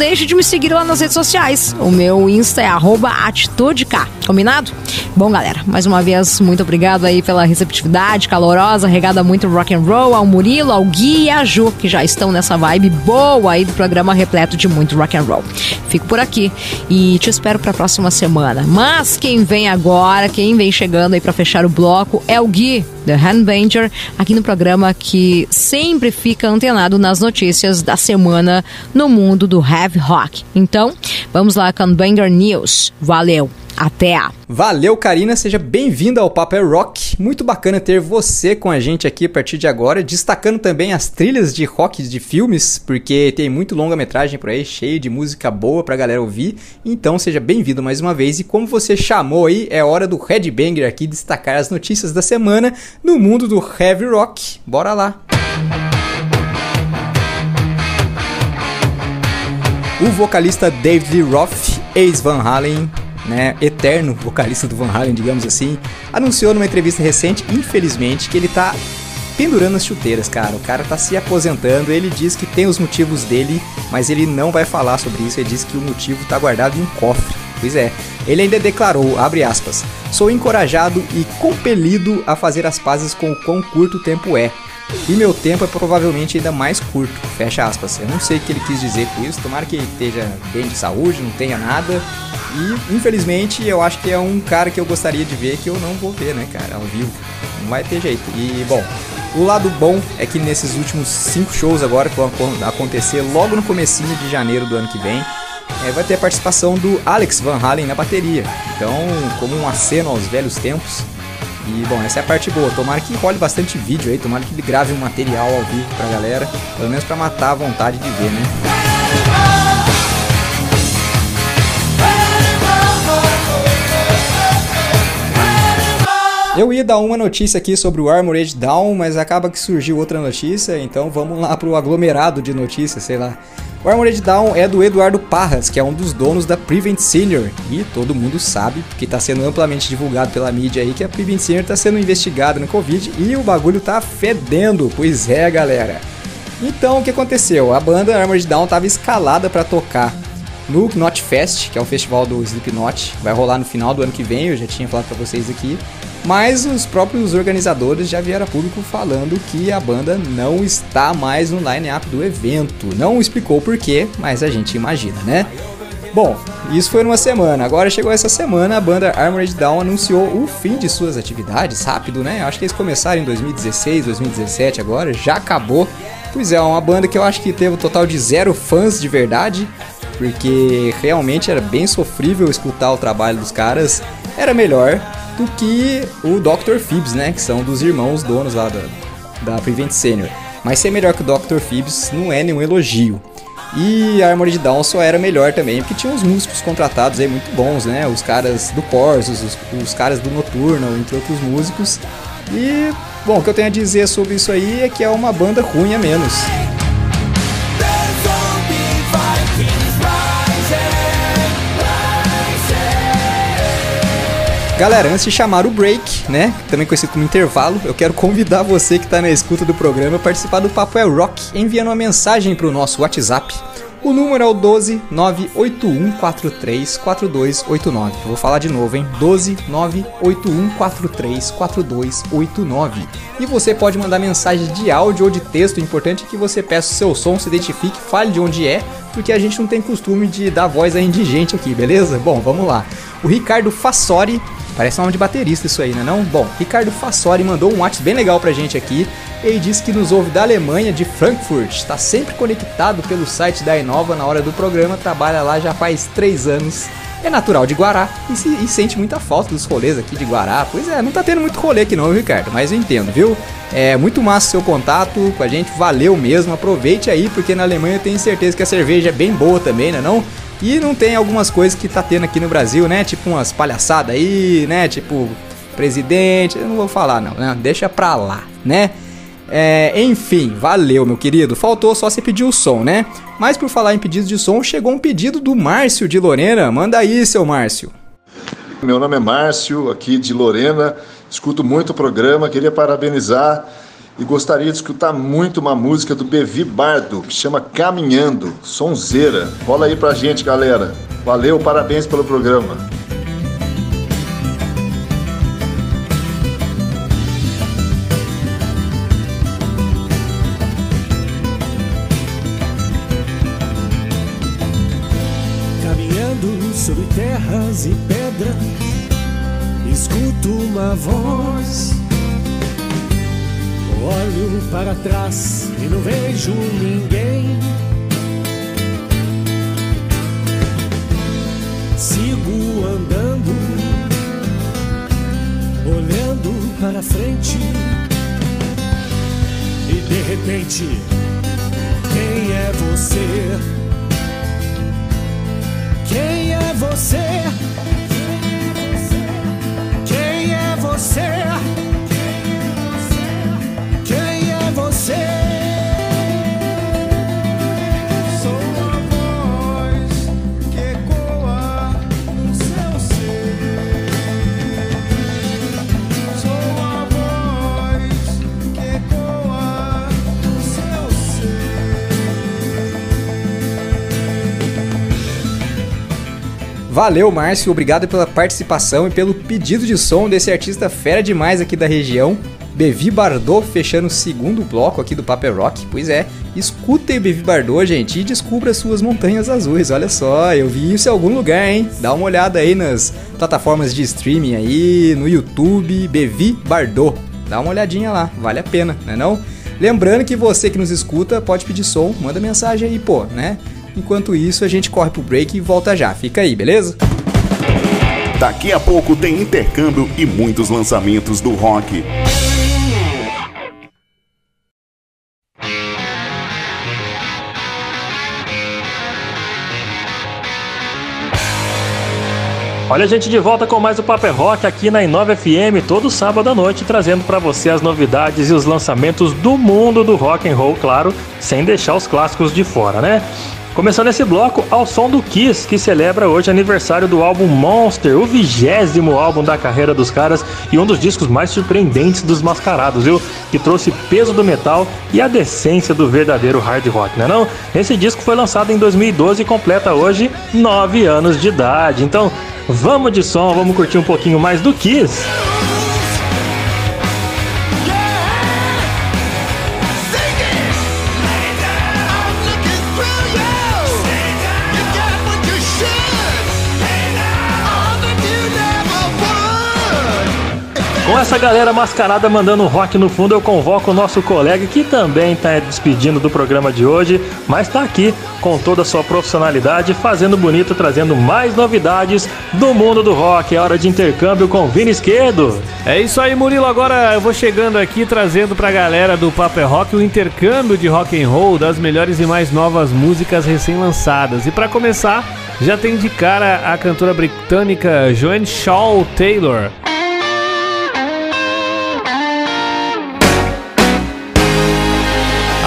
Deixe de me seguir lá nas redes sociais. O meu Insta é atitudek, combinado? Bom, galera, mais uma vez, muito obrigado aí pela receptividade calorosa, regada muito rock and roll, ao Murilo, ao Gui e à Ju, que já estão nessa vibe boa aí do programa repleto de muito rock and roll. Fico por aqui e te espero para a próxima semana. Mas quem vem agora, quem vem chegando aí para fechar o bloco é o Gui, The Handbanger, aqui no programa que sempre fica antenado nas notícias da semana no mundo do heavy rock. Então, vamos lá, Handbanger News. Valeu! Até! Valeu, Karina, seja bem-vinda ao Papo é Rock. Muito bacana ter você com a gente aqui a partir de agora, destacando também as trilhas de rock de filmes, porque tem muito longa-metragem por aí, cheio de música boa pra galera ouvir. Então, seja bem-vindo mais uma vez. E como você chamou aí, é hora do Headbanger aqui destacar as notícias da semana no mundo do heavy rock. Bora lá! O vocalista David Roth, ex-Van Halen, né, eterno vocalista do Van Halen, digamos assim, anunciou numa entrevista recente, infelizmente, que ele tá pendurando as chuteiras, cara. O cara tá se aposentando, ele diz que tem os motivos dele, mas ele não vai falar sobre isso, ele diz que o motivo tá guardado em um cofre. Pois é, ele ainda declarou, abre aspas, sou encorajado e compelido a fazer as pazes com o quão curto o tempo é. E meu tempo é provavelmente ainda mais curto, fecha aspas. Eu não sei o que ele quis dizer com isso, tomara que ele esteja bem de saúde, não tenha nada. E infelizmente eu acho que é um cara que eu gostaria de ver que eu não vou ver, né, cara, ao vivo. Não vai ter jeito. E bom, o lado bom é que nesses últimos cinco shows agora que vão acon- acontecer logo no comecinho de janeiro do ano que vem, é, vai ter a participação do Alex Van Halen na bateria. Então, como um aceno aos velhos tempos. E bom, essa é a parte boa. Tomara que role bastante vídeo aí, tomara que ele grave um material ao vivo pra galera, pelo menos pra matar a vontade de ver, né? Eu ia dar uma notícia aqui sobre o Armored Down, mas acaba que surgiu outra notícia, então vamos lá pro aglomerado de notícias, sei lá. O Armored Down é do Eduardo Parras, que é um dos donos da Prevent Senior, e todo mundo sabe, que está sendo amplamente divulgado pela mídia aí, que a Prevent Senior está sendo investigada no Covid e o bagulho tá fedendo, pois é, galera. Então, o que aconteceu? A banda Armored Down estava escalada para tocar no Knot Fest, que é o festival do Slipknot, vai rolar no final do ano que vem, eu já tinha falado para vocês aqui. Mas os próprios organizadores já vieram a público falando que a banda não está mais no line-up do evento. Não explicou por quê, mas a gente imagina, né? Bom, isso foi numa semana. Agora chegou essa semana, a banda Armored Down anunciou o fim de suas atividades, rápido, né? Acho que eles começaram em 2016, 2017 agora, já acabou. Pois é, uma banda que eu acho que teve um total de zero fãs de verdade, porque realmente era bem sofrível escutar o trabalho dos caras. Era melhor do que o Dr. Phoebs, né? Que são dos irmãos donos lá da, da Prevent Senior. Mas ser melhor que o Dr. Phoebs não é nenhum elogio. E a Armored Down só era melhor também, porque tinha uns músicos contratados aí muito bons, né? Os caras do Corsos, os, os caras do Noturno, entre outros músicos. E, bom, o que eu tenho a dizer sobre isso aí é que é uma banda ruim a menos. Galera, antes de chamar o break, né, também conhecido como intervalo, eu quero convidar você que está na escuta do programa a participar do Papo é Rock, enviando uma mensagem para o nosso WhatsApp. O número é o 12 98143 4289. Eu vou falar de novo, hein? 12 98143 4289. E você pode mandar mensagem de áudio ou de texto. O importante é que você peça o seu som, se identifique, fale de onde é, porque a gente não tem costume de dar voz a indigente aqui, beleza? Bom, vamos lá. O Ricardo Fassori Parece nome de baterista isso aí, né não? Bom, Ricardo Fassori mandou um WhatsApp bem legal pra gente aqui. Ele disse que nos ouve da Alemanha, de Frankfurt. Está sempre conectado pelo site da Inova na hora do programa, trabalha lá já faz três anos. É natural de Guará e, se- e sente muita falta dos rolês aqui de Guará. Pois é, não tá tendo muito rolê aqui não, Ricardo, mas eu entendo, viu? É muito massa o seu contato com a gente, valeu mesmo. Aproveite aí, porque na Alemanha eu tenho certeza que a cerveja é bem boa também, né não? E não tem algumas coisas que tá tendo aqui no Brasil, né? Tipo umas palhaçadas aí, né? Tipo, presidente, eu não vou falar não, né? Deixa pra lá, né? É, enfim, valeu, meu querido. Faltou só você pedir o som, né? Mas por falar em pedidos de som, chegou um pedido do Márcio de Lorena. Manda aí, seu Márcio. Meu nome é Márcio, aqui de Lorena. Escuto muito o programa, queria parabenizar e gostaria de escutar muito uma música do Bevi Bardo, que chama Caminhando, sonzeira. Rola aí pra gente, galera. Valeu, parabéns pelo programa. Caminhando sobre terras e pedras, escuto uma voz. Olho para trás e não vejo ninguém. Sigo andando, olhando para frente. E de repente, quem é você? Quem é você? Quem é você? Valeu, Márcio. Obrigado pela participação e pelo pedido de som desse artista fera demais aqui da região. Bevi Bardot fechando o segundo bloco aqui do Paper Rock. Pois é, escutem o Bevi Bardot, gente, e descubra suas montanhas azuis. Olha só, eu vi isso em algum lugar, hein? Dá uma olhada aí nas plataformas de streaming aí, no YouTube, Bevi Bardot. Dá uma olhadinha lá, vale a pena, né não? Lembrando que você que nos escuta pode pedir som, manda mensagem aí, pô, né? Enquanto isso, a gente corre pro break e volta já. Fica aí, beleza? Daqui a pouco tem intercâmbio e muitos lançamentos do rock. Olha a gente de volta com mais o Paper Rock aqui na Inova FM todo sábado à noite, trazendo para você as novidades e os lançamentos do mundo do rock and roll, claro, sem deixar os clássicos de fora, né? Começando esse bloco ao som do Kiss, que celebra hoje aniversário do álbum Monster, o vigésimo álbum da carreira dos caras e um dos discos mais surpreendentes dos mascarados, viu? Que trouxe peso do metal e a decência do verdadeiro hard rock, né não? Esse disco foi lançado em 2012 e completa hoje nove anos de idade. Então, vamos de som, vamos curtir um pouquinho mais do Kiss. Com essa galera mascarada mandando rock no fundo, eu convoco o nosso colega que também está despedindo do programa de hoje, mas está aqui com toda a sua profissionalidade, fazendo bonito, trazendo mais novidades do mundo do rock. É hora de intercâmbio com Vini Esquerdo. É isso aí, Murilo. Agora eu vou chegando aqui trazendo pra galera do Paper Rock o intercâmbio de rock and roll das melhores e mais novas músicas recém-lançadas. E pra começar, já tem de cara a cantora britânica Joanne Shaw Taylor.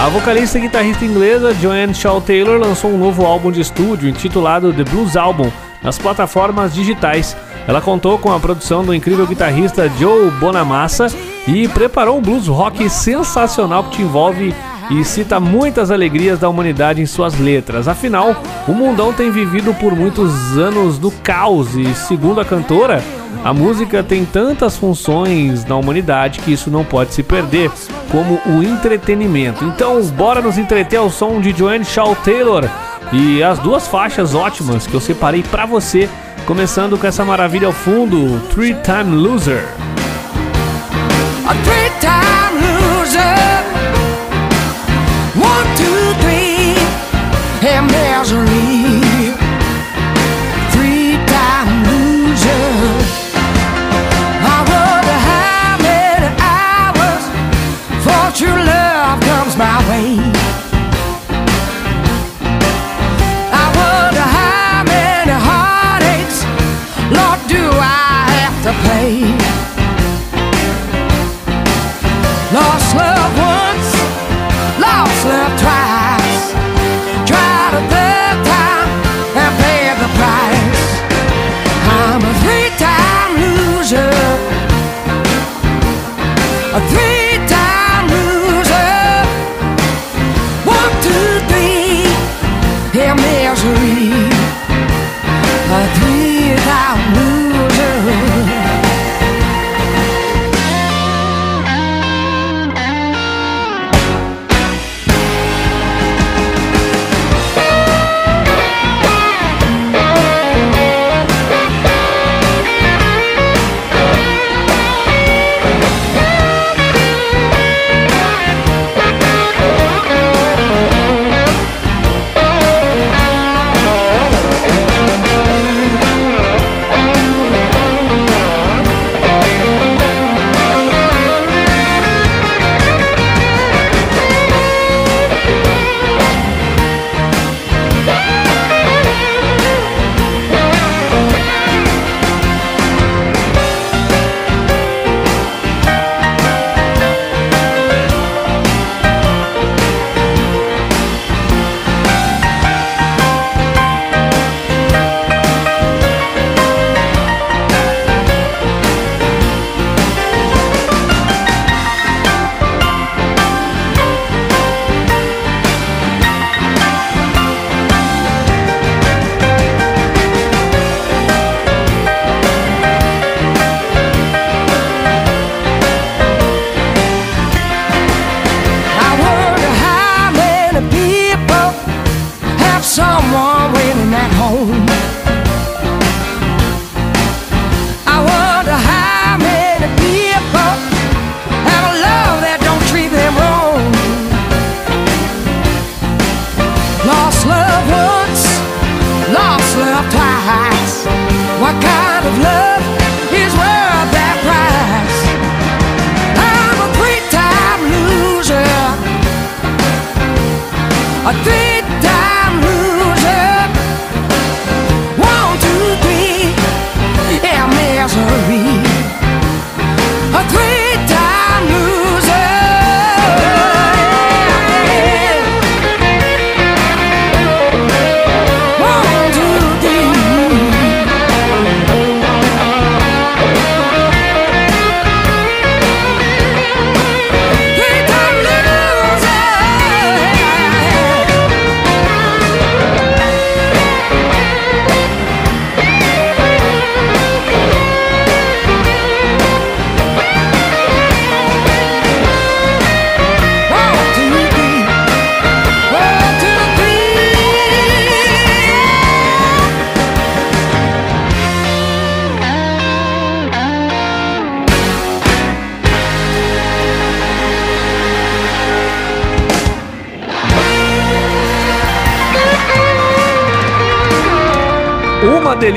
A vocalista e guitarrista inglesa Joanne Shaw Taylor lançou um novo álbum de estúdio intitulado The Blues Album nas plataformas digitais. Ela contou com a produção do incrível guitarrista Joe Bonamassa e preparou um blues rock sensacional que te envolve e cita muitas alegrias da humanidade em suas letras. Afinal, o mundão tem vivido por muitos anos no caos e, segundo a cantora, a música tem tantas funções na humanidade que isso não pode se perder, como o entretenimento. Então, bora nos entreter ao som de Joanne Shaw Taylor e as duas faixas ótimas que eu separei pra você, começando com essa maravilha ao fundo, Three Time Loser. A three-time loser.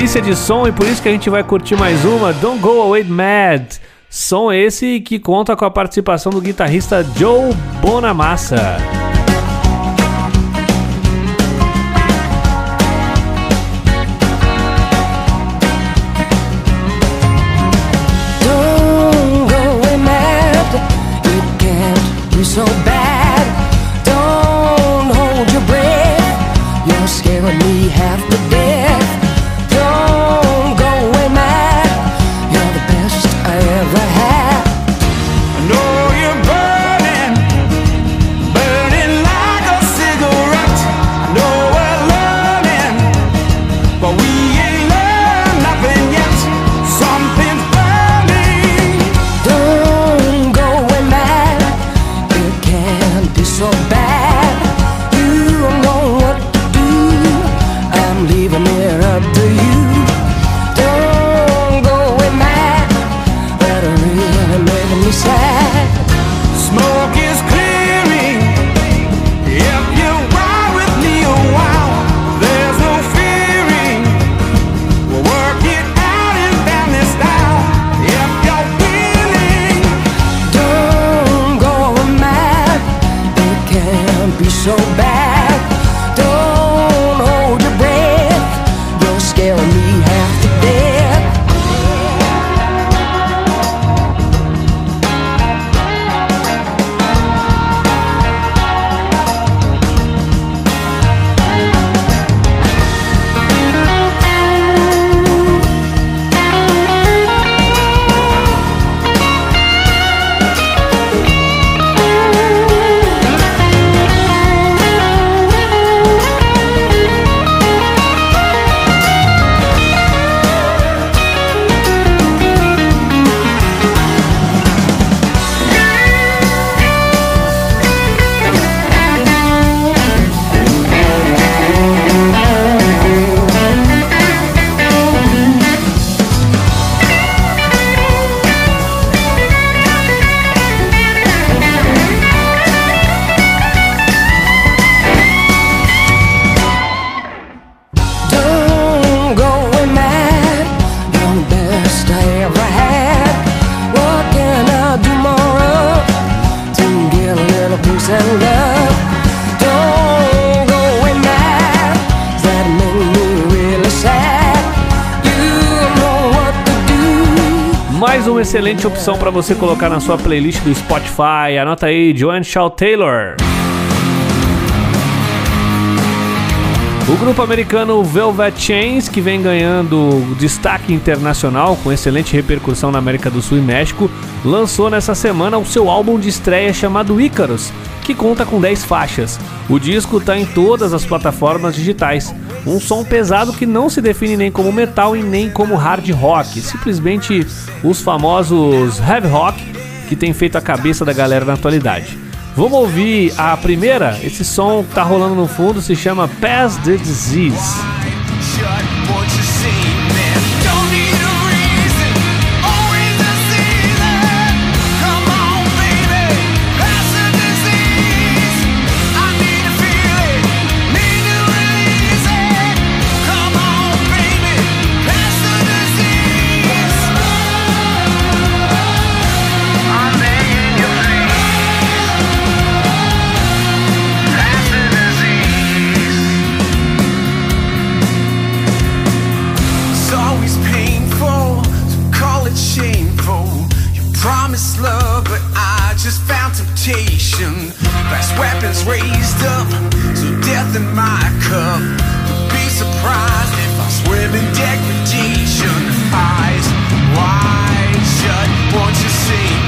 Delícia de som e por isso que a gente vai curtir mais uma, Don't Go Away Mad. Som esse que conta com a participação do guitarrista Joe Bonamassa. Você colocar na sua playlist do Spotify. Anota aí, Joanne Shaw Taylor. O grupo americano Velvet Chains, que vem ganhando destaque internacional com excelente repercussão na América do Sul e México, lançou nessa semana o seu álbum de estreia chamado Icarus, que conta com 10 faixas. O disco está em todas as plataformas digitais. Um som pesado que não se define nem como metal e nem como hard rock, simplesmente os famosos heavy rock que tem feito a cabeça da galera na atualidade. Vamos ouvir a primeira? Esse som que tá rolando no fundo se chama Pass the Disease. Promised love, but I just found temptation. Fast weapons raised up, so death in my cup. Don't be surprised if I swim in degradation. Eyes wide shut, won't you see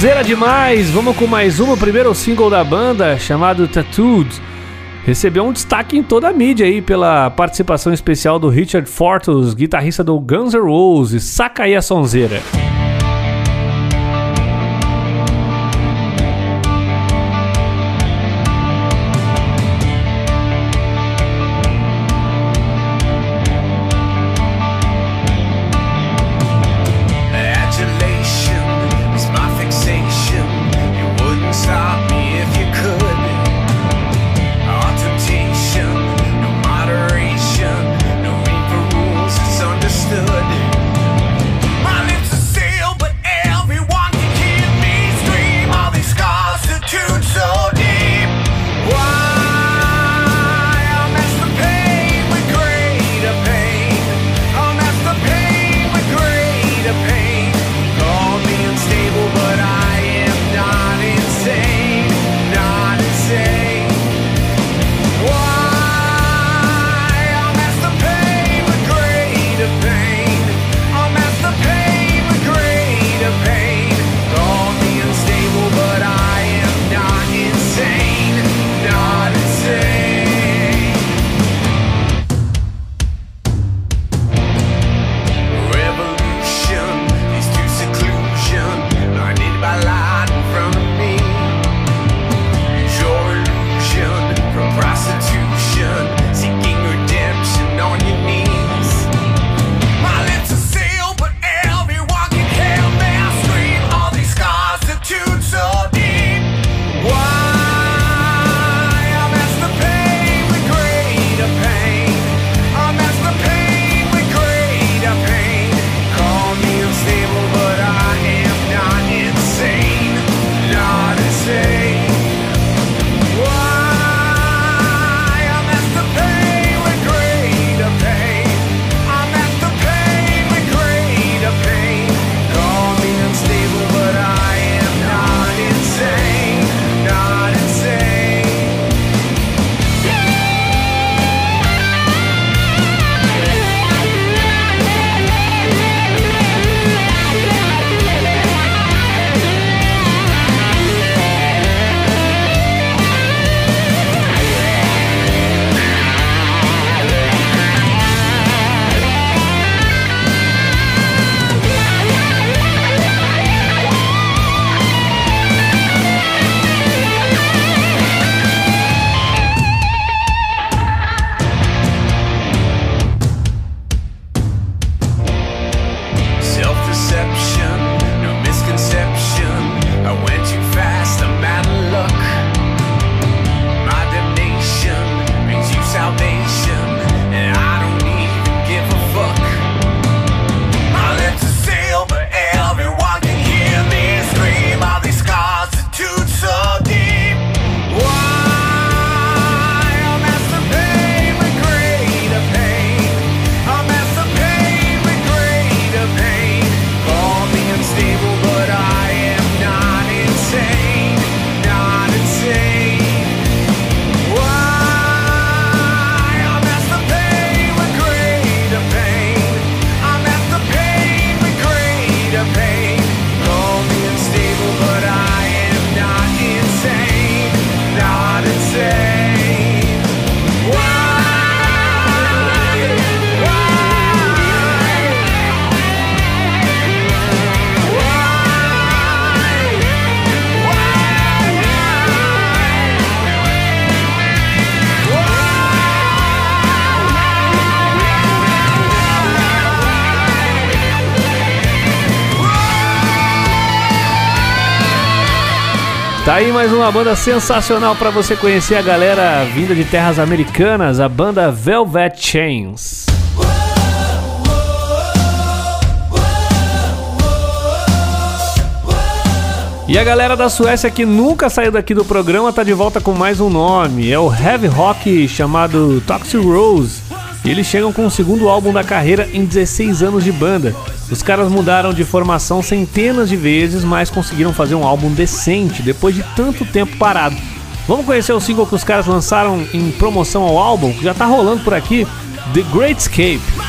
sonzeira demais! Vamos com mais uma, o primeiro single da banda, chamado Tattooed. Recebeu um destaque em toda a mídia aí pela participação especial do Richard Fortus, guitarrista do Guns N' Roses. Saca aí a sonzeira! aí mais uma banda sensacional para você conhecer a galera vinda de terras americanas, a banda Velvet Chains. E a galera da Suécia que nunca saiu daqui do programa tá de volta com mais um nome. É o heavy rock chamado Toxic Rose. E eles chegam com o segundo álbum da carreira em 16 anos de banda. Os caras mudaram de formação centenas de vezes, mas conseguiram fazer um álbum decente depois de tanto tempo parado. Vamos conhecer o single que os caras lançaram em promoção ao álbum, que já tá rolando por aqui, The Great Escape.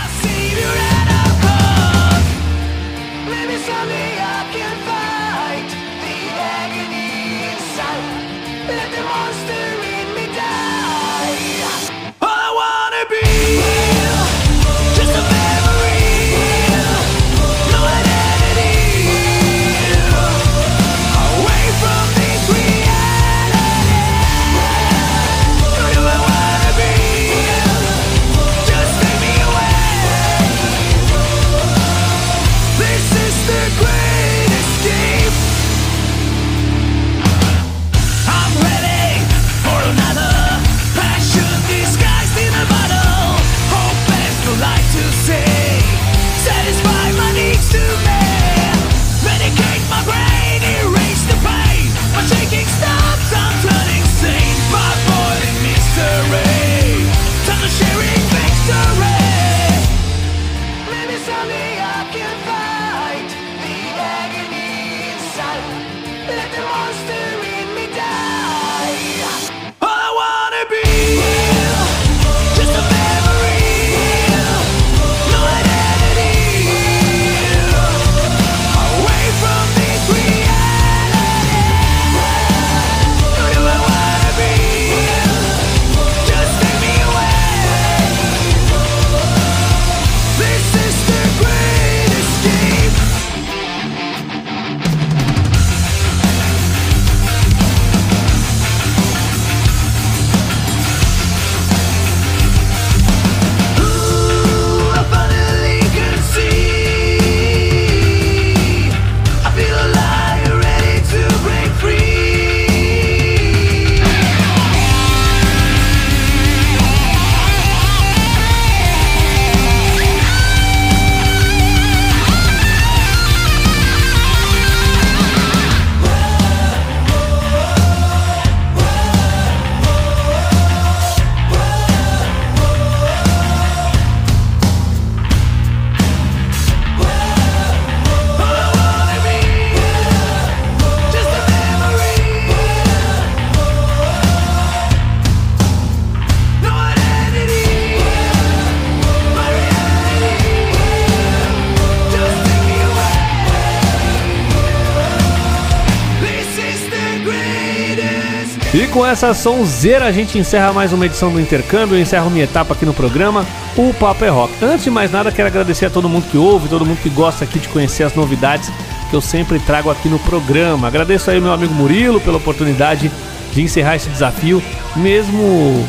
Essa sonzeira a gente encerra mais uma edição do Intercâmbio, eu encerro minha etapa aqui no programa, o Papo é Rock. Antes de mais nada, quero agradecer a todo mundo que ouve, todo mundo que gosta aqui de conhecer as novidades que eu sempre trago aqui no programa. Agradeço aí meu amigo Murilo pela oportunidade de encerrar esse desafio, mesmo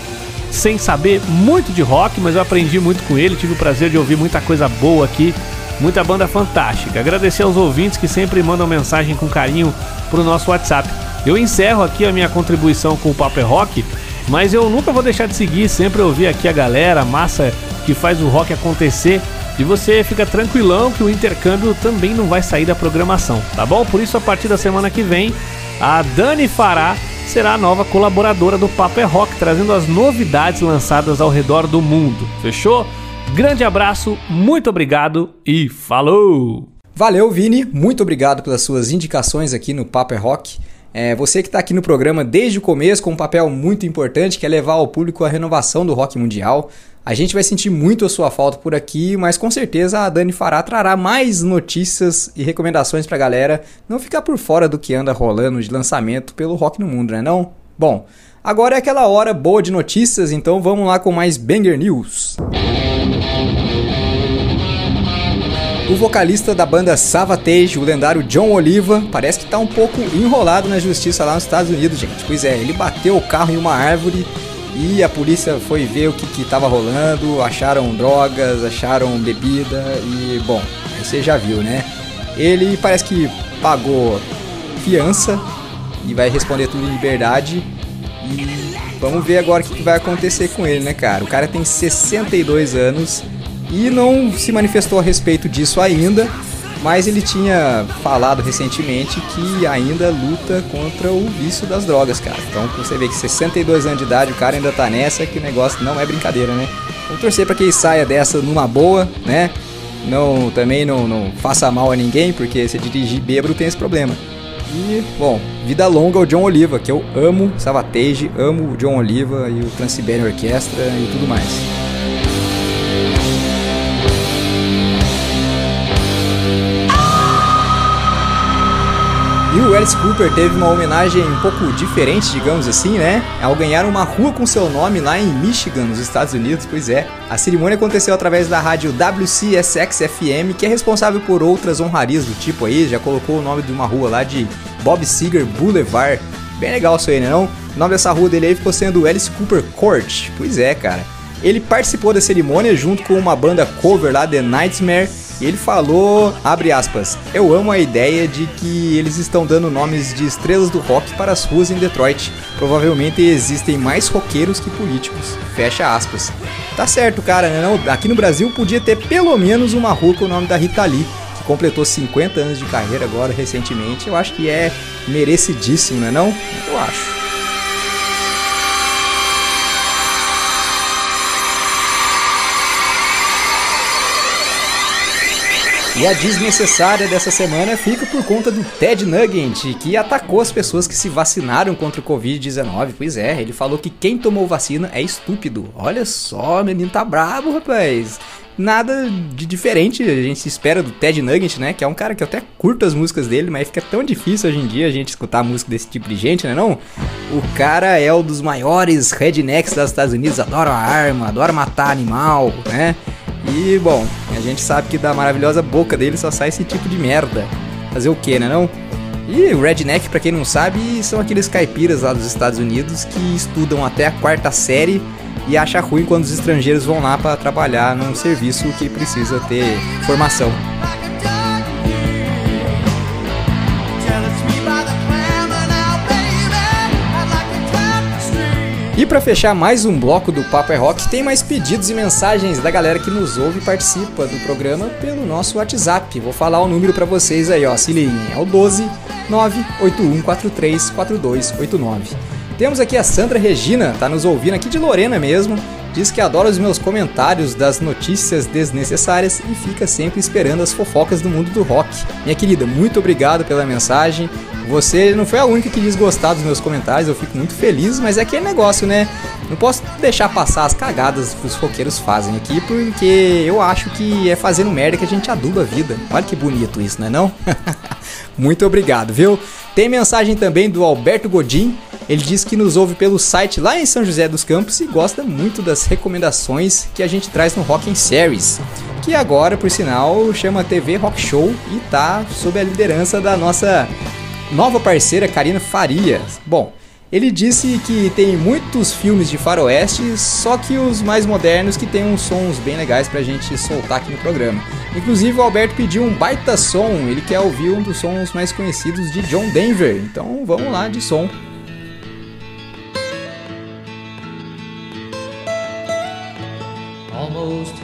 sem saber muito de rock, mas eu aprendi muito com ele, tive o prazer de ouvir muita coisa boa aqui, muita banda fantástica. Agradecer aos ouvintes que sempre mandam mensagem com carinho pro nosso WhatsApp. Eu encerro aqui a minha contribuição com o Papo é Rock, mas eu nunca vou deixar de seguir, sempre ouvir aqui a galera, a massa que faz o rock acontecer. E você fica tranquilão que o intercâmbio também não vai sair da programação, tá bom? Por isso, a partir da semana que vem, a Dani Fará será a nova colaboradora do Papo é Rock, trazendo as novidades lançadas ao redor do mundo. Fechou? Grande abraço, muito obrigado e falou! Valeu, Vini. Muito obrigado pelas suas indicações aqui no Papo é Rock. É, você que está aqui no programa desde o começo com um papel muito importante, que é levar ao público a renovação do rock mundial. A gente vai sentir muito a sua falta por aqui, mas com certeza a Dani Fará trará mais notícias e recomendações pra galera não ficar por fora do que anda rolando de lançamento pelo rock no mundo, né não? Bom, agora é aquela hora boa de notícias, então vamos lá com mais Banger News. O vocalista da banda Savatage, o lendário John Oliva, parece que tá um pouco enrolado na justiça lá nos Estados Unidos, gente. Pois é, ele bateu o carro em uma árvore e a polícia foi ver o que, que tava rolando, acharam drogas, acharam bebida e, bom, você já viu, né? Ele parece que pagou fiança e vai responder tudo em liberdade. E vamos ver agora o que, que vai acontecer com ele, né, cara? O cara tem 62 anos e não se manifestou a respeito disso ainda, mas ele tinha falado recentemente que ainda luta contra o vício das drogas, cara. Então você vê que 62 anos de idade, o cara ainda tá nessa, que o negócio não é brincadeira, né? Vamos torcer para que ele saia dessa numa boa, né? Não, também não, não faça mal a ninguém, porque se dirigir bêbado tem esse problema. E, bom, vida longa ao John Oliva, que eu amo Savatage, amo o John Oliva e o Trans-Siberian Orchestra e tudo mais. E o Alice Cooper teve uma homenagem um pouco diferente, digamos assim, né? Ao ganhar uma rua com seu nome lá em Michigan, nos Estados Unidos, pois é. A cerimônia aconteceu através da rádio WCSX-FM, que é responsável por outras honrarias do tipo aí, já colocou o nome de uma rua lá de Bob Seger Boulevard. Bem legal isso aí, né não? O nome dessa rua dele aí ficou sendo Alice Cooper Court. Pois é, cara. Ele participou da cerimônia junto com uma banda cover lá, The Nightmare, e ele falou, abre aspas, eu amo a ideia de que eles estão dando nomes de estrelas do rock para as ruas em Detroit. Provavelmente existem mais roqueiros que políticos. Fecha aspas. Tá certo, cara, né? Não, aqui no Brasil podia ter pelo menos uma rua com o nome da Rita Lee, que completou 50 anos de carreira agora recentemente. Eu acho que é merecidíssimo, né não? Eu acho. E a desnecessária dessa semana fica por conta do Ted Nugent, que atacou as pessoas que se vacinaram contra o Covid-19. Pois é, ele falou que quem tomou vacina é estúpido. Olha só, menino tá brabo, rapaz. Nada de diferente a gente espera do Ted Nugent, né? Que é um cara que eu até curto as músicas dele, mas fica tão difícil hoje em dia a gente escutar música desse tipo de gente, né não? O cara é um dos maiores rednecks dos Estados Unidos, adora arma, adora matar animal, né? E, bom, a gente sabe que da maravilhosa boca dele só sai esse tipo de merda. Fazer o que, né não? E o redneck, pra quem não sabe, são aqueles caipiras lá dos Estados Unidos que estudam até a quarta série e acha ruim quando os estrangeiros vão lá pra trabalhar num serviço que precisa ter formação. E pra fechar mais um bloco do Papo é Rock, tem mais pedidos e mensagens da galera que nos ouve e participa do programa pelo nosso WhatsApp. Vou falar o número pra vocês aí, ó, se liguem. É o 12 981434289. Temos aqui a Sandra Regina, tá nos ouvindo aqui de Lorena mesmo. Diz que adora os meus comentários das notícias desnecessárias e fica sempre esperando as fofocas do mundo do rock. Minha querida, muito obrigado pela mensagem. Você não foi a única que quis gostar dos meus comentários, eu fico muito feliz, mas é aquele negócio, né? Não posso deixar passar as cagadas que os roqueiros fazem aqui, porque eu acho que é fazendo merda que a gente aduba a vida. Olha que bonito isso, não é não? muito obrigado, viu? Tem mensagem também do Alberto Godin. Ele diz que nos ouve pelo site lá em São José dos Campos e gosta muito das recomendações que a gente traz no Rock and Series, que agora, por sinal, chama TV Rock Show e tá sob a liderança da nossa nova parceira Karina Farias. Bom, ele disse que tem muitos filmes de faroeste, só que os mais modernos que tem uns sons bem legais pra gente soltar aqui no programa. Inclusive o Alberto pediu um baita som, ele quer ouvir um dos sons mais conhecidos de John Denver. Então vamos lá de som.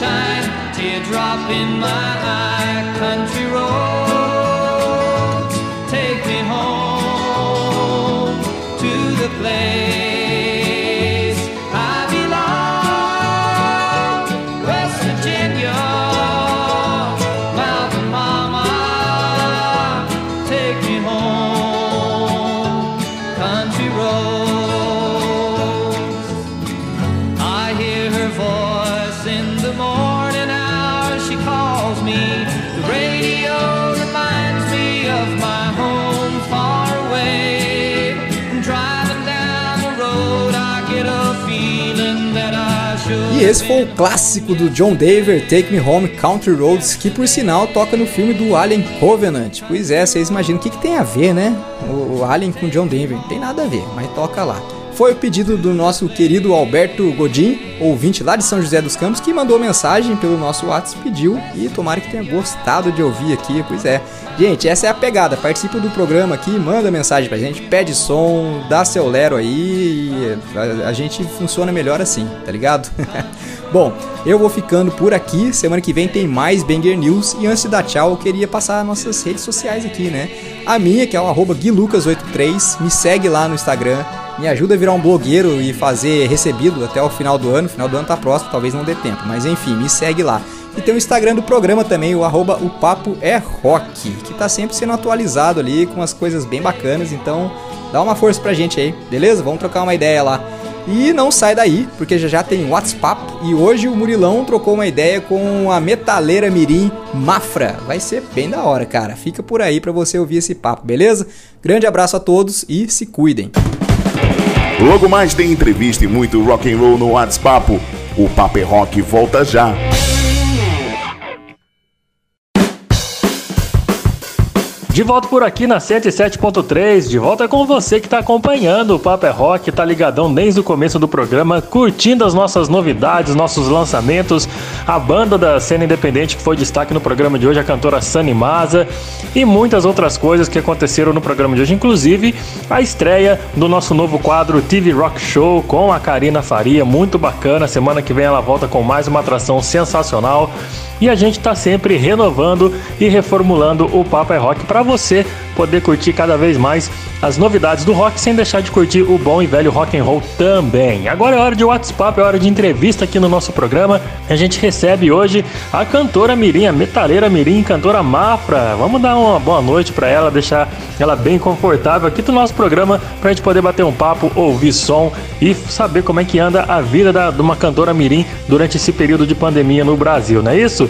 moonshine, teardrop in my eye. Country roads, take me home to the place esse foi o clássico do John Denver, Take Me Home Country Roads, que por sinal toca no filme do Alien Covenant. Pois é, vocês imaginam o que, que tem a ver, né? O, o Alien com John Denver. Não tem nada a ver, mas toca lá. Foi o pedido do nosso querido Alberto Godin, ouvinte lá de São José dos Campos, que mandou mensagem pelo nosso WhatsApp, pediu e tomara que tenha gostado de ouvir aqui. Pois é. Gente, essa é a pegada. Participa do programa aqui, manda mensagem pra gente, pede som, dá seu lero aí e a, a gente funciona melhor assim, tá ligado? Bom, eu vou ficando por aqui. Semana que vem tem mais Banger News. E antes de dar tchau, eu queria passar nossas redes sociais aqui, né? A minha, que é o arroba guilucas83, me segue lá no Instagram. Me ajuda a virar um blogueiro e fazer recebido até o final do ano. Final do ano tá próximo, talvez não dê tempo. Mas enfim, me segue lá. E tem o Instagram do programa também, o arroba o papo é rock, que tá sempre sendo atualizado ali com as coisas bem bacanas. Então dá uma força pra gente aí, beleza? Vamos trocar uma ideia lá. E não sai daí, porque já já tem WhatsApp e hoje o Murilão trocou uma ideia com a metaleira mirim Mafra. Vai ser bem da hora, cara. Fica por aí pra você ouvir esse papo, beleza? Grande abraço a todos e se cuidem. Logo mais tem entrevista e muito rock and roll no WhatsApp. O Papo é Rock volta já. De volta por aqui na 107.3, de volta com você que tá acompanhando. O Papo é Rock, tá ligadão desde o começo do programa, curtindo as nossas novidades, nossos lançamentos, a banda da cena independente que foi destaque no programa de hoje, a cantora Sunny Maza, e muitas outras coisas que aconteceram no programa de hoje, inclusive a estreia do nosso novo quadro TV Rock Show com a Karina Faria, muito bacana, semana que vem ela volta com mais uma atração sensacional. E a gente está sempre renovando e reformulando o Papo é Rock para você poder curtir cada vez mais as novidades do rock sem deixar de curtir o bom e velho rock and roll também. Agora é hora de WhatsApp, é hora de entrevista aqui no nosso programa. A gente recebe hoje a cantora Mirim, a metaleira Mirim, cantora Mafra. Vamos dar uma boa noite para ela, deixar ela bem confortável aqui no nosso programa para a gente poder bater um papo, ouvir som e saber como é que anda a vida da- de uma cantora Mirim durante esse período de pandemia no Brasil, não é isso?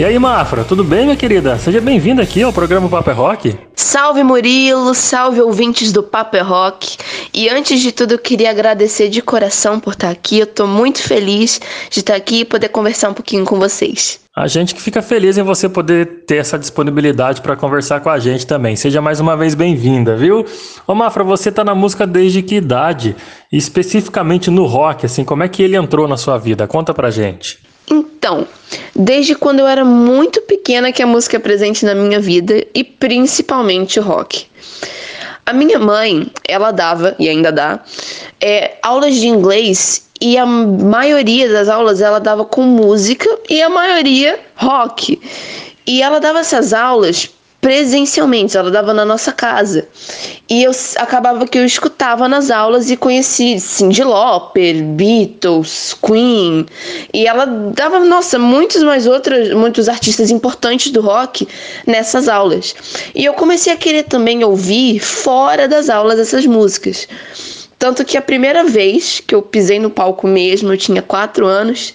E aí, Mafra, tudo bem, minha querida? Seja bem-vinda aqui ao programa Papo é Rock. Salve Murilo, salve ouvintes do Papo é Rock. E antes de tudo, eu queria agradecer de coração por estar aqui. Eu tô muito feliz de estar aqui e poder conversar um pouquinho com vocês. A gente que fica feliz em você poder ter essa disponibilidade para conversar com a gente também. Seja mais uma vez bem-vinda, viu? Ô Mafra, você tá na música desde que idade? E especificamente no rock, assim, como é que ele entrou na sua vida? Conta pra gente. Então, desde quando eu era muito pequena que a música é presente na minha vida e principalmente o rock. A minha mãe, ela dava e ainda dá é, aulas de inglês e a maioria das aulas ela dava com música e a maioria rock. E ela dava essas aulas presencialmente, ela dava na nossa casa. E eu acabava que eu escutava nas aulas e conheci Cyndi Lauper, Beatles, Queen. E ela dava, nossa, muitos mais outros, muitos artistas importantes do rock nessas aulas. E eu comecei a querer também ouvir fora das aulas essas músicas. Tanto que a primeira vez que eu pisei no palco mesmo, eu tinha quatro anos.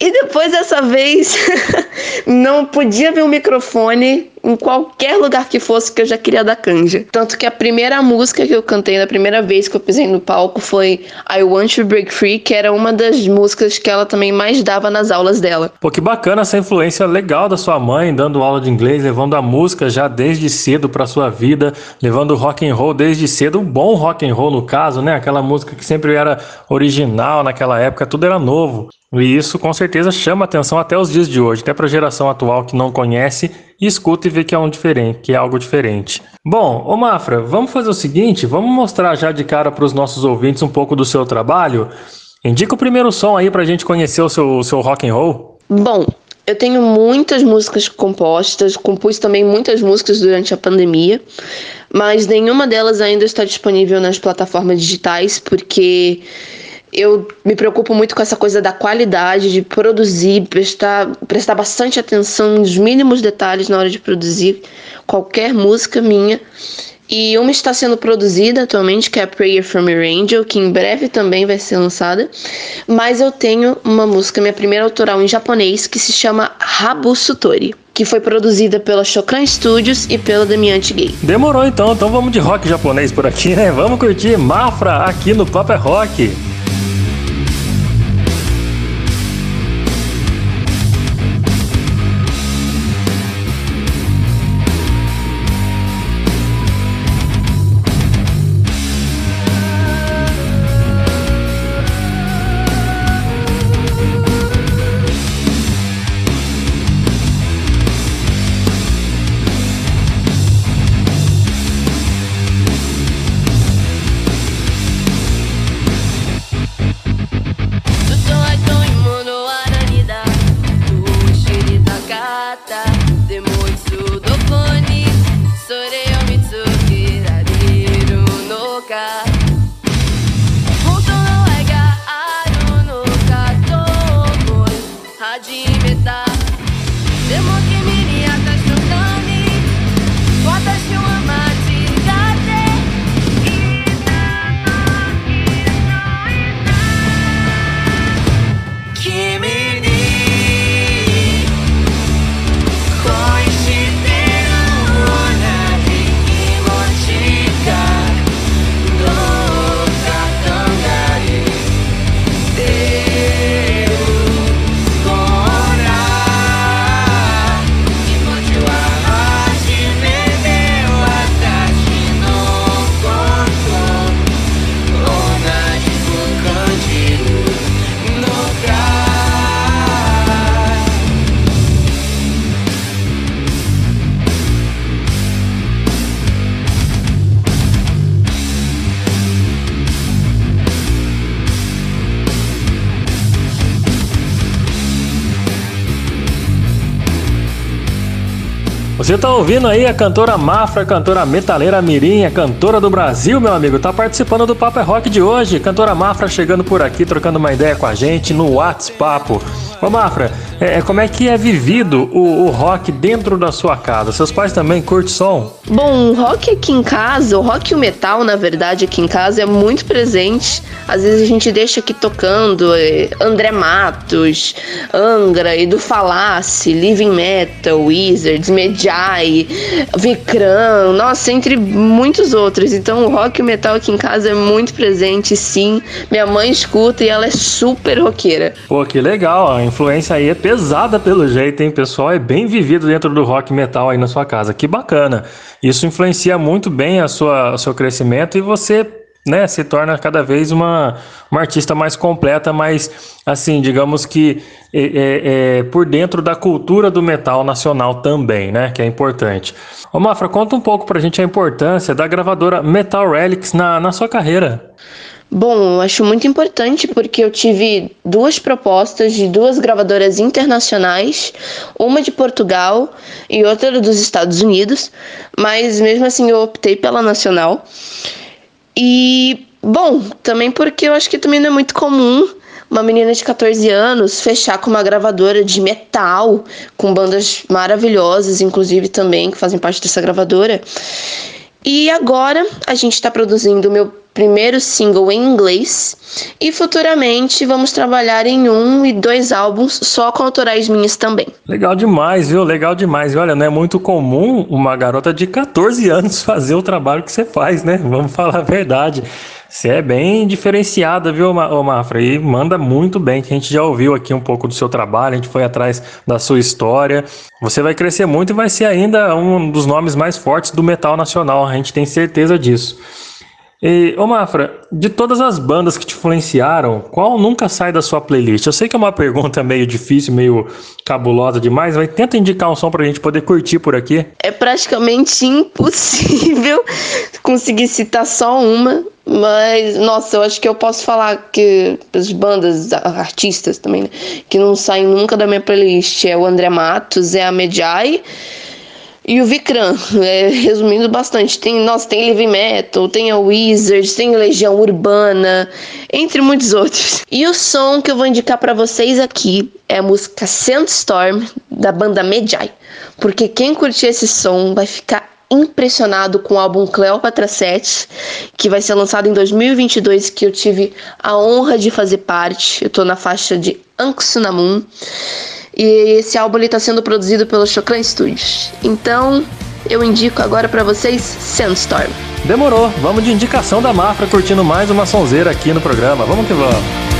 E depois dessa vez, não podia ver o microfone em qualquer lugar que fosse que eu já queria dar canja. Tanto que a primeira música que eu cantei na primeira vez que eu pisei no palco foi I Want to Break Free, que era uma das músicas que ela também mais dava nas aulas dela. Pô, que bacana essa influência legal da sua mãe, dando aula de inglês, levando a música já desde cedo pra sua vida, levando rock and roll desde cedo, um bom rock and roll no caso, né? Aquela música que sempre era original naquela época, tudo era novo. E isso com certeza chama atenção até os dias de hoje, até pra geração atual que não conhece e escuta e vê que é um diferente, que é algo diferente. Bom, ô Mafra, vamos fazer o seguinte, vamos mostrar já de cara para os nossos ouvintes um pouco do seu trabalho. Indica o primeiro som aí pra gente conhecer o seu, o seu rock and roll. Bom, eu tenho muitas músicas compostas, compus também muitas músicas durante a pandemia, mas nenhuma delas ainda está disponível nas plataformas digitais, porque eu me preocupo muito com essa coisa da qualidade, de produzir, prestar, prestar bastante atenção nos mínimos detalhes na hora de produzir qualquer música minha. E uma está sendo produzida atualmente, que é a Prayer from Your Angel, que em breve também vai ser lançada. Mas eu tenho uma música, minha primeira autoral em japonês, que se chama Habu Sutori, que foi produzida pela Shokan Studios e pela Demiante Gay. Demorou então, então vamos de rock japonês por aqui, né? Vamos curtir Mafra aqui no Papo é Rock.「Você tá ouvindo aí a cantora Mafra, a cantora metaleira Mirim, a cantora do Brasil, meu amigo, tá participando do Papo é Rock de hoje. Cantora Mafra chegando por aqui, trocando uma ideia com a gente no WhatsApp. Ô Mafra, é, é, como é que é vivido o, o rock dentro da sua casa? Seus pais também curtem som? Bom, o rock aqui em casa, o rock e o metal, na verdade, aqui em casa é muito presente. Às vezes a gente deixa aqui tocando eh, André Matos, Angra, Edu Falassi, Living Metal, Wizards, Medjai, Vikram, nossa, entre muitos outros. Então o rock e o metal aqui em casa é muito presente, sim. Minha mãe escuta e ela é super roqueira. Pô, que legal, a influência aí é pesada pelo jeito, hein, pessoal? É bem vivido dentro do rock metal aí na sua casa. Que bacana. Isso influencia muito bem a sua, o seu crescimento e você né, se torna cada vez uma, uma artista mais completa, mais assim, digamos que é, é, é, por dentro da cultura do metal nacional também, né? Que é importante. Ô Mafra, conta um pouco pra gente a importância da gravadora Metal Relics na, na sua carreira. Bom, eu acho muito importante porque eu tive duas propostas de duas gravadoras internacionais, uma de Portugal e outra dos Estados Unidos, mas mesmo assim eu optei pela nacional. E, bom, também porque eu acho que também não é muito comum uma menina de 14 anos fechar com uma gravadora de metal, com bandas maravilhosas, inclusive também, que fazem parte dessa gravadora. E agora a gente está produzindo o meu primeiro single em inglês e futuramente vamos trabalhar em um e dois álbuns só com autorais minhas também. Legal demais, viu? Legal demais. Olha, não é muito comum uma garota de 14 anos fazer o trabalho que você faz, né? Vamos falar a verdade. Você é bem diferenciada, viu, Mafra? E manda muito bem, que a gente já ouviu aqui um pouco do seu trabalho, a gente foi atrás da sua história. Você vai crescer muito e vai ser ainda um dos nomes mais fortes do metal nacional, a gente tem certeza disso. E, ô Mafra, de todas as bandas que te influenciaram, qual nunca sai da sua playlist? Eu sei que é uma pergunta meio difícil, meio cabulosa demais, mas tenta indicar um som pra gente poder curtir por aqui. É praticamente impossível conseguir citar só uma, mas nossa, eu acho que eu posso falar que as bandas, artistas também, né, que não saem nunca da minha playlist é o André Matos, é a Medjai e o Vikram. É, resumindo bastante, tem, nossa, tem Heavy Metal, tem a Wizards, tem Legião Urbana, entre muitos outros. E o som que eu vou indicar pra vocês aqui é a música Sandstorm da banda Medjai, porque quem curtir esse som vai ficar impressionado com o álbum Cleopatra 7, que vai ser lançado em 2022, que eu tive a honra de fazer parte. Eu tô na faixa de Anksunamun. E esse álbum está sendo produzido pelo Choclan Studios. Então, eu indico agora para vocês Sandstorm. Demorou, vamos de indicação da Mafra curtindo mais uma sonzeira aqui no programa. Vamos que vamos.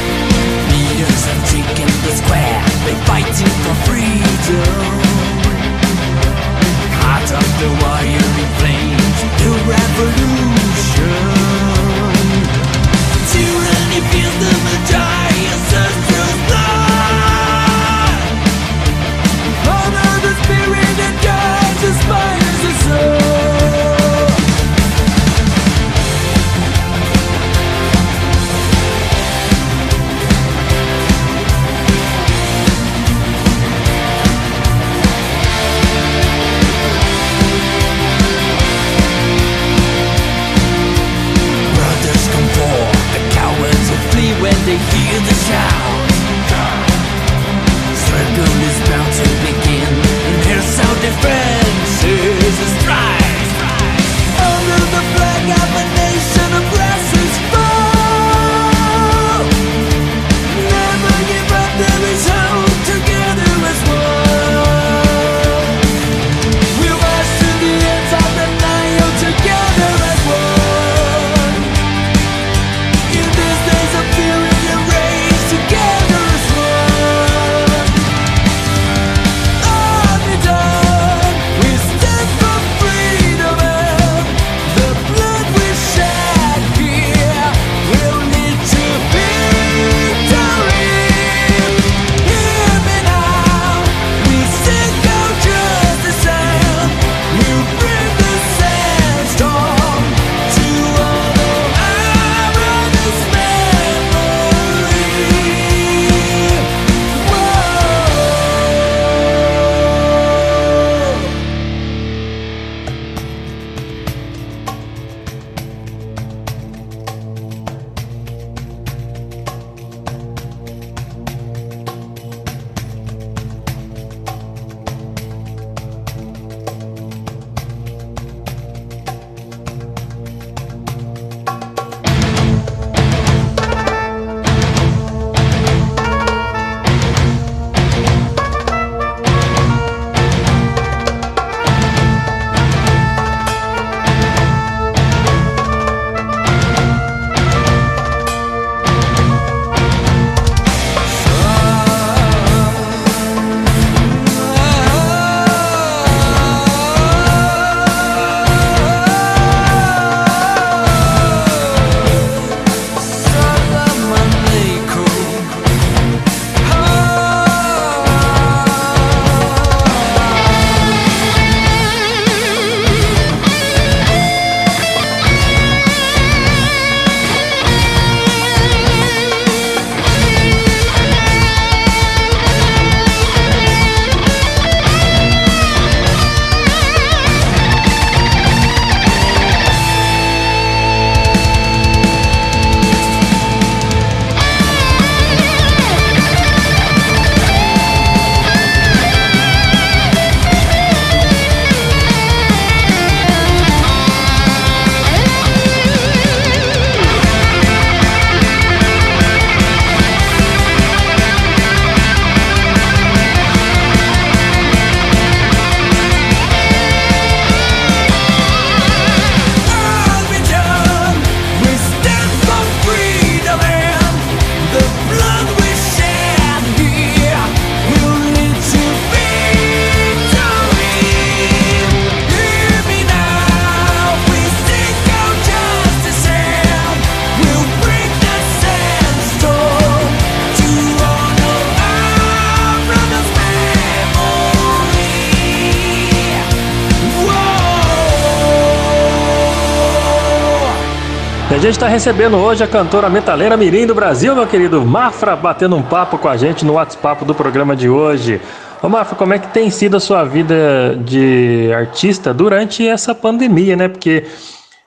Está recebendo hoje a cantora metaleira Mirim do Brasil, meu querido Mafra, batendo um papo com a gente no WhatsApp do programa de hoje. Ô Mafra, como é que tem sido a sua vida de artista durante essa pandemia, né? Porque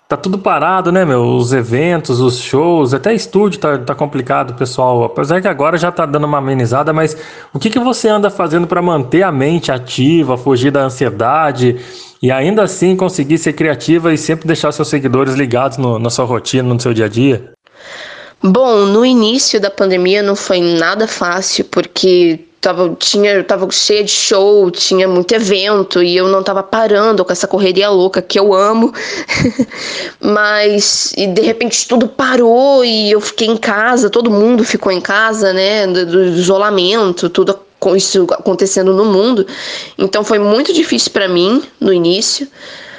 tá tudo parado, né, meu? Os eventos, os shows, até estúdio tá, tá complicado, pessoal. Apesar que agora já tá dando uma amenizada, mas o que, que você anda fazendo para manter a mente ativa, fugir da ansiedade e ainda assim conseguir ser criativa e sempre deixar seus seguidores ligados no- na sua rotina, no seu dia a dia? Bom, no início da pandemia não foi nada fácil, porque tava, tinha, tava cheia de show, tinha muito evento e eu não tava parando com essa correria louca que eu amo. Mas de repente tudo parou e eu fiquei em casa, todo mundo ficou em casa, né? Do, do isolamento, tudo com isso acontecendo no mundo. Então foi muito difícil para mim no início.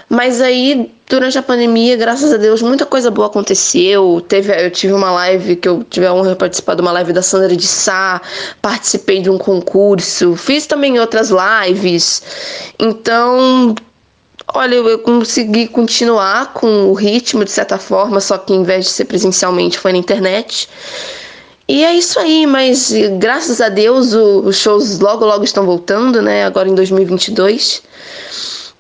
Mas aí, durante a pandemia, graças a Deus, muita coisa boa aconteceu. Teve, eu tive uma live que eu tive a honra de participar de uma live da Sandra de Sá, participei de um concurso, fiz também outras lives. Então, olha, eu consegui continuar com o ritmo de certa forma, só que em vez de ser presencialmente foi na internet. E é isso aí, mas graças a Deus os shows logo logo estão voltando, né? Agora em 2022.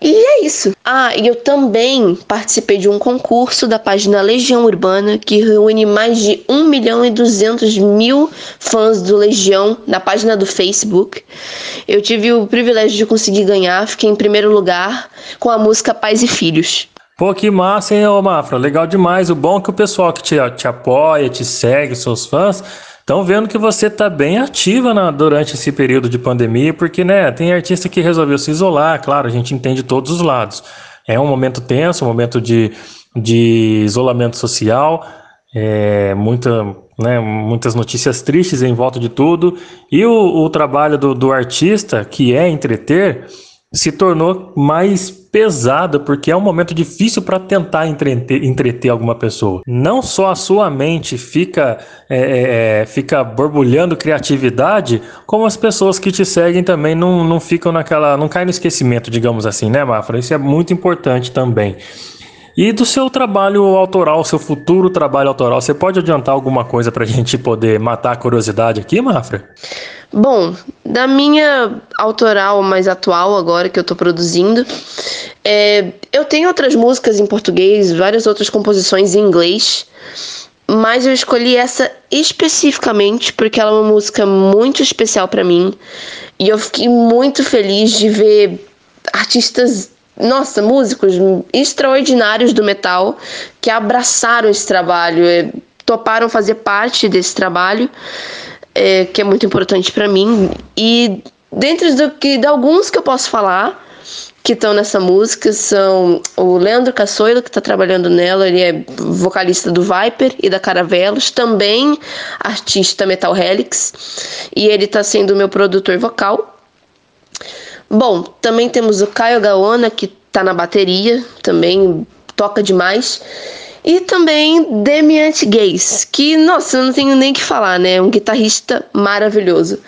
E é isso. Ah, e eu também participei de um concurso da página Legião Urbana, que reúne mais de 1 milhão e 200 mil fãs do Legião na página do Facebook. Eu tive o privilégio de conseguir ganhar, fiquei em primeiro lugar com a música Pais e Filhos. Pô, que massa, hein, ô Mafra? Legal demais. O bom é que o pessoal que te, te apoia, te segue, seus fãs, estão vendo que você tá bem ativa na- durante esse período de pandemia, porque, né, tem artista que resolveu se isolar, claro, a gente entende todos os lados. É um momento tenso, um momento de, de isolamento social, é, muita, né, muitas notícias tristes em volta de tudo, e o, o trabalho do, do artista, que é entreter, se tornou mais pesado, porque é um momento difícil para tentar entreter, entreter alguma pessoa. Não só a sua mente fica, é, é, é, fica borbulhando criatividade, como as pessoas que te seguem também não, não ficam naquela. não caem no esquecimento, digamos assim, né, Mafra? Isso é muito importante também. E do seu trabalho autoral, seu futuro trabalho autoral, você pode adiantar alguma coisa pra gente poder matar a curiosidade aqui, Mafra? Bom, da minha autoral mais atual agora que eu tô produzindo, é, eu tenho outras músicas em português, várias outras composições em inglês, mas eu escolhi essa especificamente porque ela é uma música muito especial pra mim e eu fiquei muito feliz de ver artistas, nossa, músicos extraordinários do metal que abraçaram esse trabalho, é, toparam fazer parte desse trabalho é, que é muito importante pra mim. E dentre do que, de alguns que eu posso falar que estão nessa música são o Leandro Cassoilo, que está trabalhando nela, ele é vocalista do Viper e da Caravelos, também artista Metal Helix, e ele está sendo meu produtor vocal. Bom, também temos o Caio Gaona, que tá na bateria, também toca demais. E também Demiant Gaze, que, nossa, não tenho nem que falar, né? Um guitarrista maravilhoso.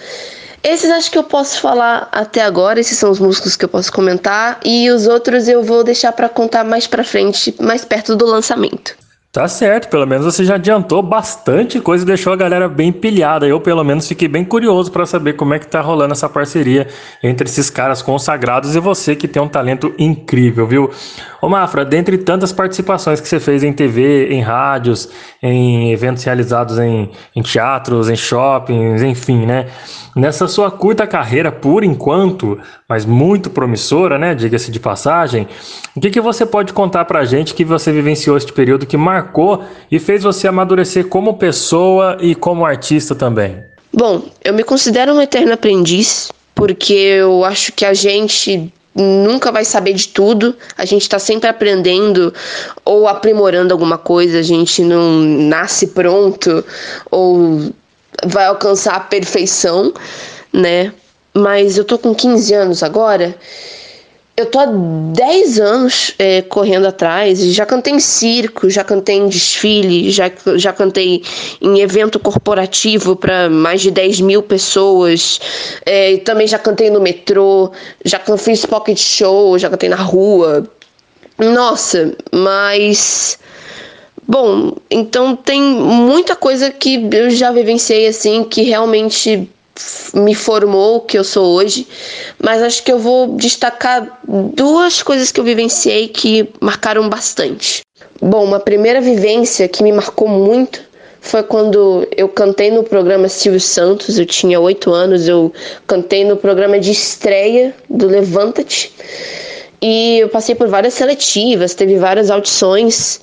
Esses acho que eu posso falar até agora, esses são os músicos que eu posso comentar. E os outros eu vou deixar pra contar mais pra frente, mais perto do lançamento. Tá certo, pelo menos você já adiantou bastante coisa e deixou a galera bem pilhada. Eu, pelo menos, fiquei bem curioso para saber como é que tá rolando essa parceria entre esses caras consagrados e você que tem um talento incrível, viu? Ô Mafra, dentre tantas participações que você fez em TV, em rádios, em eventos realizados em, em teatros, em shoppings, enfim, né? Nessa sua curta carreira, por enquanto, mas muito promissora, né? Diga-se de passagem, o que, que você pode contar pra gente que você vivenciou este período que marcou e fez você amadurecer como pessoa e como artista também? Bom, eu me considero um eterno aprendiz, porque eu acho que a gente nunca vai saber de tudo, a gente está sempre aprendendo ou aprimorando alguma coisa, a gente não nasce pronto ou vai alcançar a perfeição, né? Mas eu tô com 15 anos agora. Eu tô há 10 anos é, correndo atrás, e já cantei em circo, já cantei em desfile, já, já cantei em evento corporativo para mais de 10 mil pessoas, é, também já cantei no metrô, já fiz pocket show, já cantei na rua. Nossa, mas Bom, então tem muita coisa que eu já vivenciei assim que realmente me formou o que eu sou hoje, mas acho que eu vou destacar duas coisas que eu vivenciei que marcaram bastante. Bom, uma primeira vivência que me marcou muito foi quando eu cantei no programa Silvio Santos, eu tinha oito anos, eu cantei no programa de estreia do Levanta-te. E eu passei por várias seletivas, teve várias audições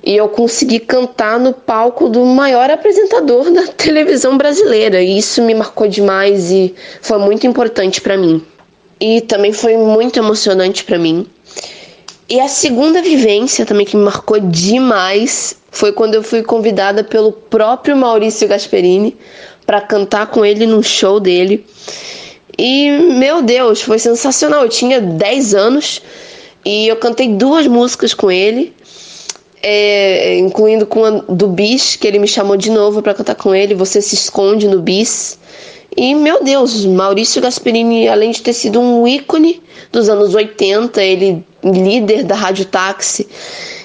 e eu consegui cantar no palco do maior apresentador da televisão brasileira. E isso me marcou demais e foi muito importante para mim. E também foi muito emocionante para mim. E a segunda vivência também que me marcou demais foi quando eu fui convidada pelo próprio Maurício Gasperini para cantar com ele num show dele. E, meu Deus, foi sensacional. Eu tinha 10 anos e eu cantei duas músicas com ele, é, incluindo com a do Bis, que ele me chamou de novo para cantar com ele. Você se esconde no Bis. E, meu Deus, Maurício Gasperini, além de ter sido um ícone dos anos 80, ele líder da Rádio Táxi,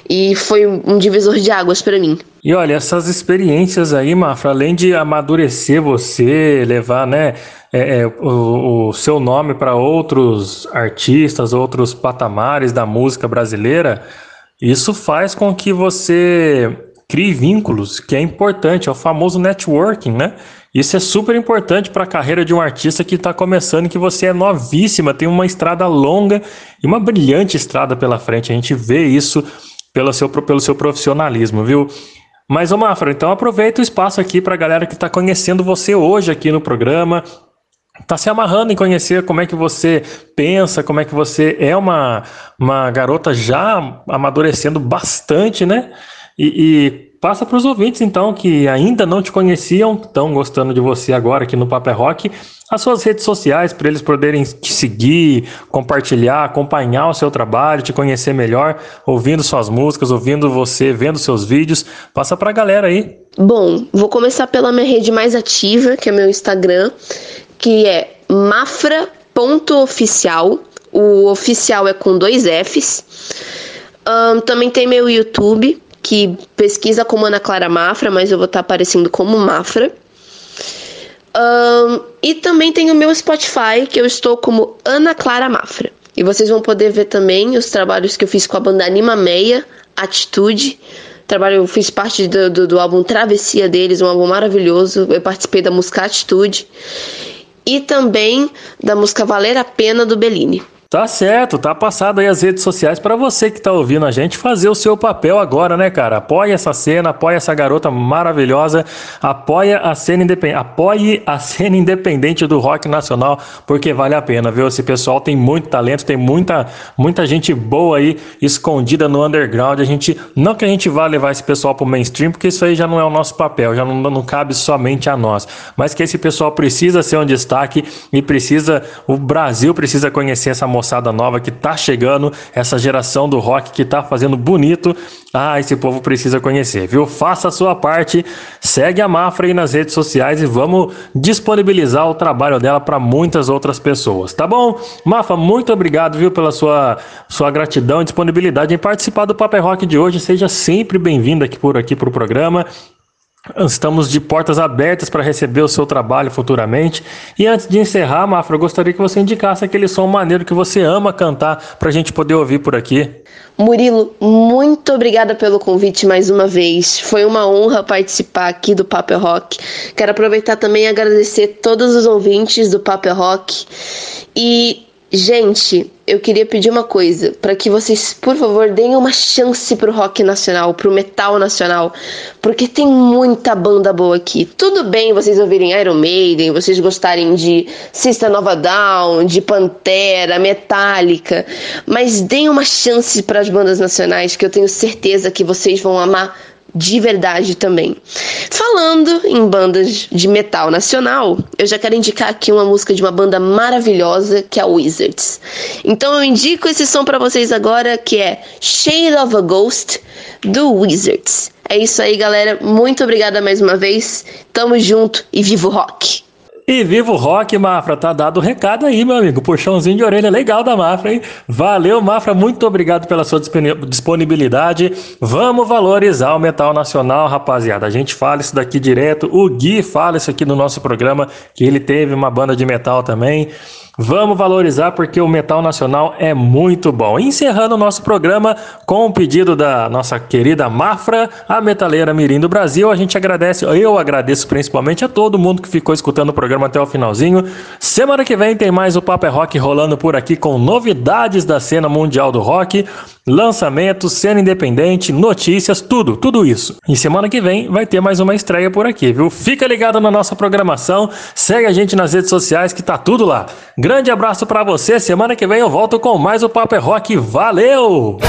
e foi um divisor de águas para mim. E olha, essas experiências aí, Mafra, além de amadurecer você, levar né, é, é, o, o seu nome para outros artistas, outros patamares da música brasileira, isso faz com que você crie vínculos, que é importante, é o famoso networking, né? Isso é super importante para a carreira de um artista que está começando, e que você é novíssima, tem uma estrada longa e uma brilhante estrada pela frente. A gente vê isso pelo seu, pelo seu profissionalismo, viu? Mas, ô Mafra, então aproveita o espaço aqui para a galera que está conhecendo você hoje aqui no programa, tá se amarrando em conhecer como é que você pensa, como é que você é uma, uma garota já amadurecendo bastante, né? E, e passa para os ouvintes, então, que ainda não te conheciam, estão gostando de você agora aqui no Paper Rock, as suas redes sociais para eles poderem te seguir, compartilhar, acompanhar o seu trabalho, te conhecer melhor, ouvindo suas músicas, ouvindo você, vendo seus vídeos. Passa para a galera aí. Bom, vou começar pela minha rede mais ativa, que é meu Instagram, que é mafra.oficial. O oficial é com dois Fs. Ahn, também tem meu YouTube, que pesquisa como Ana Clara Mafra, mas eu vou estar aparecendo como Mafra. Ahn, e também tem o meu Spotify, que eu estou como Ana Clara Mafra. E vocês vão poder ver também os trabalhos que eu fiz com a banda Anima Meia, Atitude. Trabalho, eu fiz parte do, do, do álbum Travessia deles, um álbum maravilhoso. Eu participei da música Atitude. E também da música Valer a Pena do Bellini. Tá certo, tá passado aí as redes sociais para você que tá ouvindo a gente fazer o seu papel agora, né, cara? Apoie essa cena, apoie essa garota maravilhosa, apoie a cena independente, apoie a cena independente do rock nacional, porque vale a pena, viu? Esse pessoal tem muito talento, tem muita muita gente boa aí escondida no underground. A gente não que a gente vá levar esse pessoal pro mainstream, porque isso aí já não é o nosso papel, já não, não cabe somente a nós, mas que esse pessoal precisa ser um destaque e precisa o Brasil precisa conhecer essa moçada nova que tá chegando, essa geração do rock que tá fazendo bonito. Ah, esse povo precisa conhecer, viu? Faça a sua parte, segue a Mafra aí nas redes sociais e vamos disponibilizar o trabalho dela para muitas outras pessoas, tá bom? Mafa, muito obrigado, viu, pela sua, sua gratidão e disponibilidade em participar do Paper Rock de hoje. Seja sempre bem-vindo aqui por aqui pro programa. Estamos de portas abertas para receber o seu trabalho futuramente. E antes de encerrar, Mafra, eu gostaria que você indicasse aquele som maneiro que você ama cantar para a gente poder ouvir por aqui. Murilo, muito obrigada pelo convite mais uma vez. Foi uma honra participar aqui do Paper Rock. Quero aproveitar também e agradecer todos os ouvintes do Paper Rock. E, gente, eu queria pedir uma coisa, para que vocês, por favor, deem uma chance pro rock nacional, pro metal nacional, porque tem muita banda boa aqui. Tudo bem vocês ouvirem Iron Maiden, vocês gostarem de System Nova Down, de Pantera, Metallica, mas deem uma chance para as bandas nacionais que eu tenho certeza que vocês vão amar de verdade também. Falando em bandas de metal nacional, eu já quero indicar aqui uma música de uma banda maravilhosa que é a Wizards. Então eu indico esse som para vocês agora que é Shade of a Ghost do Wizards. É isso aí, galera. Muito obrigada mais uma vez. Tamo junto e viva o rock! E viva o rock, Mafra. Tá dado o recado aí, meu amigo. Puxãozinho de orelha legal da Mafra, hein? Valeu, Mafra. Muito obrigado pela sua disponi- disponibilidade. Vamos valorizar o metal nacional, rapaziada. A gente fala isso daqui direto. O Gui fala isso aqui no nosso programa, que ele teve uma banda de metal também. Vamos valorizar porque o metal nacional é muito bom. Encerrando o nosso programa com o pedido da nossa querida Mafra, a metaleira Mirim do Brasil, a gente agradece, eu agradeço principalmente a todo mundo que ficou escutando o programa até o finalzinho. Semana que vem tem mais o Papo é Rock rolando por aqui com novidades da cena mundial do rock, lançamentos, cena independente, notícias, tudo, tudo isso. E semana que vem vai ter mais uma estreia por aqui, viu? Fica ligado na nossa programação, segue a gente nas redes sociais que tá tudo lá. Grande abraço pra você, semana que vem eu volto com mais o Papo é Rock. Valeu!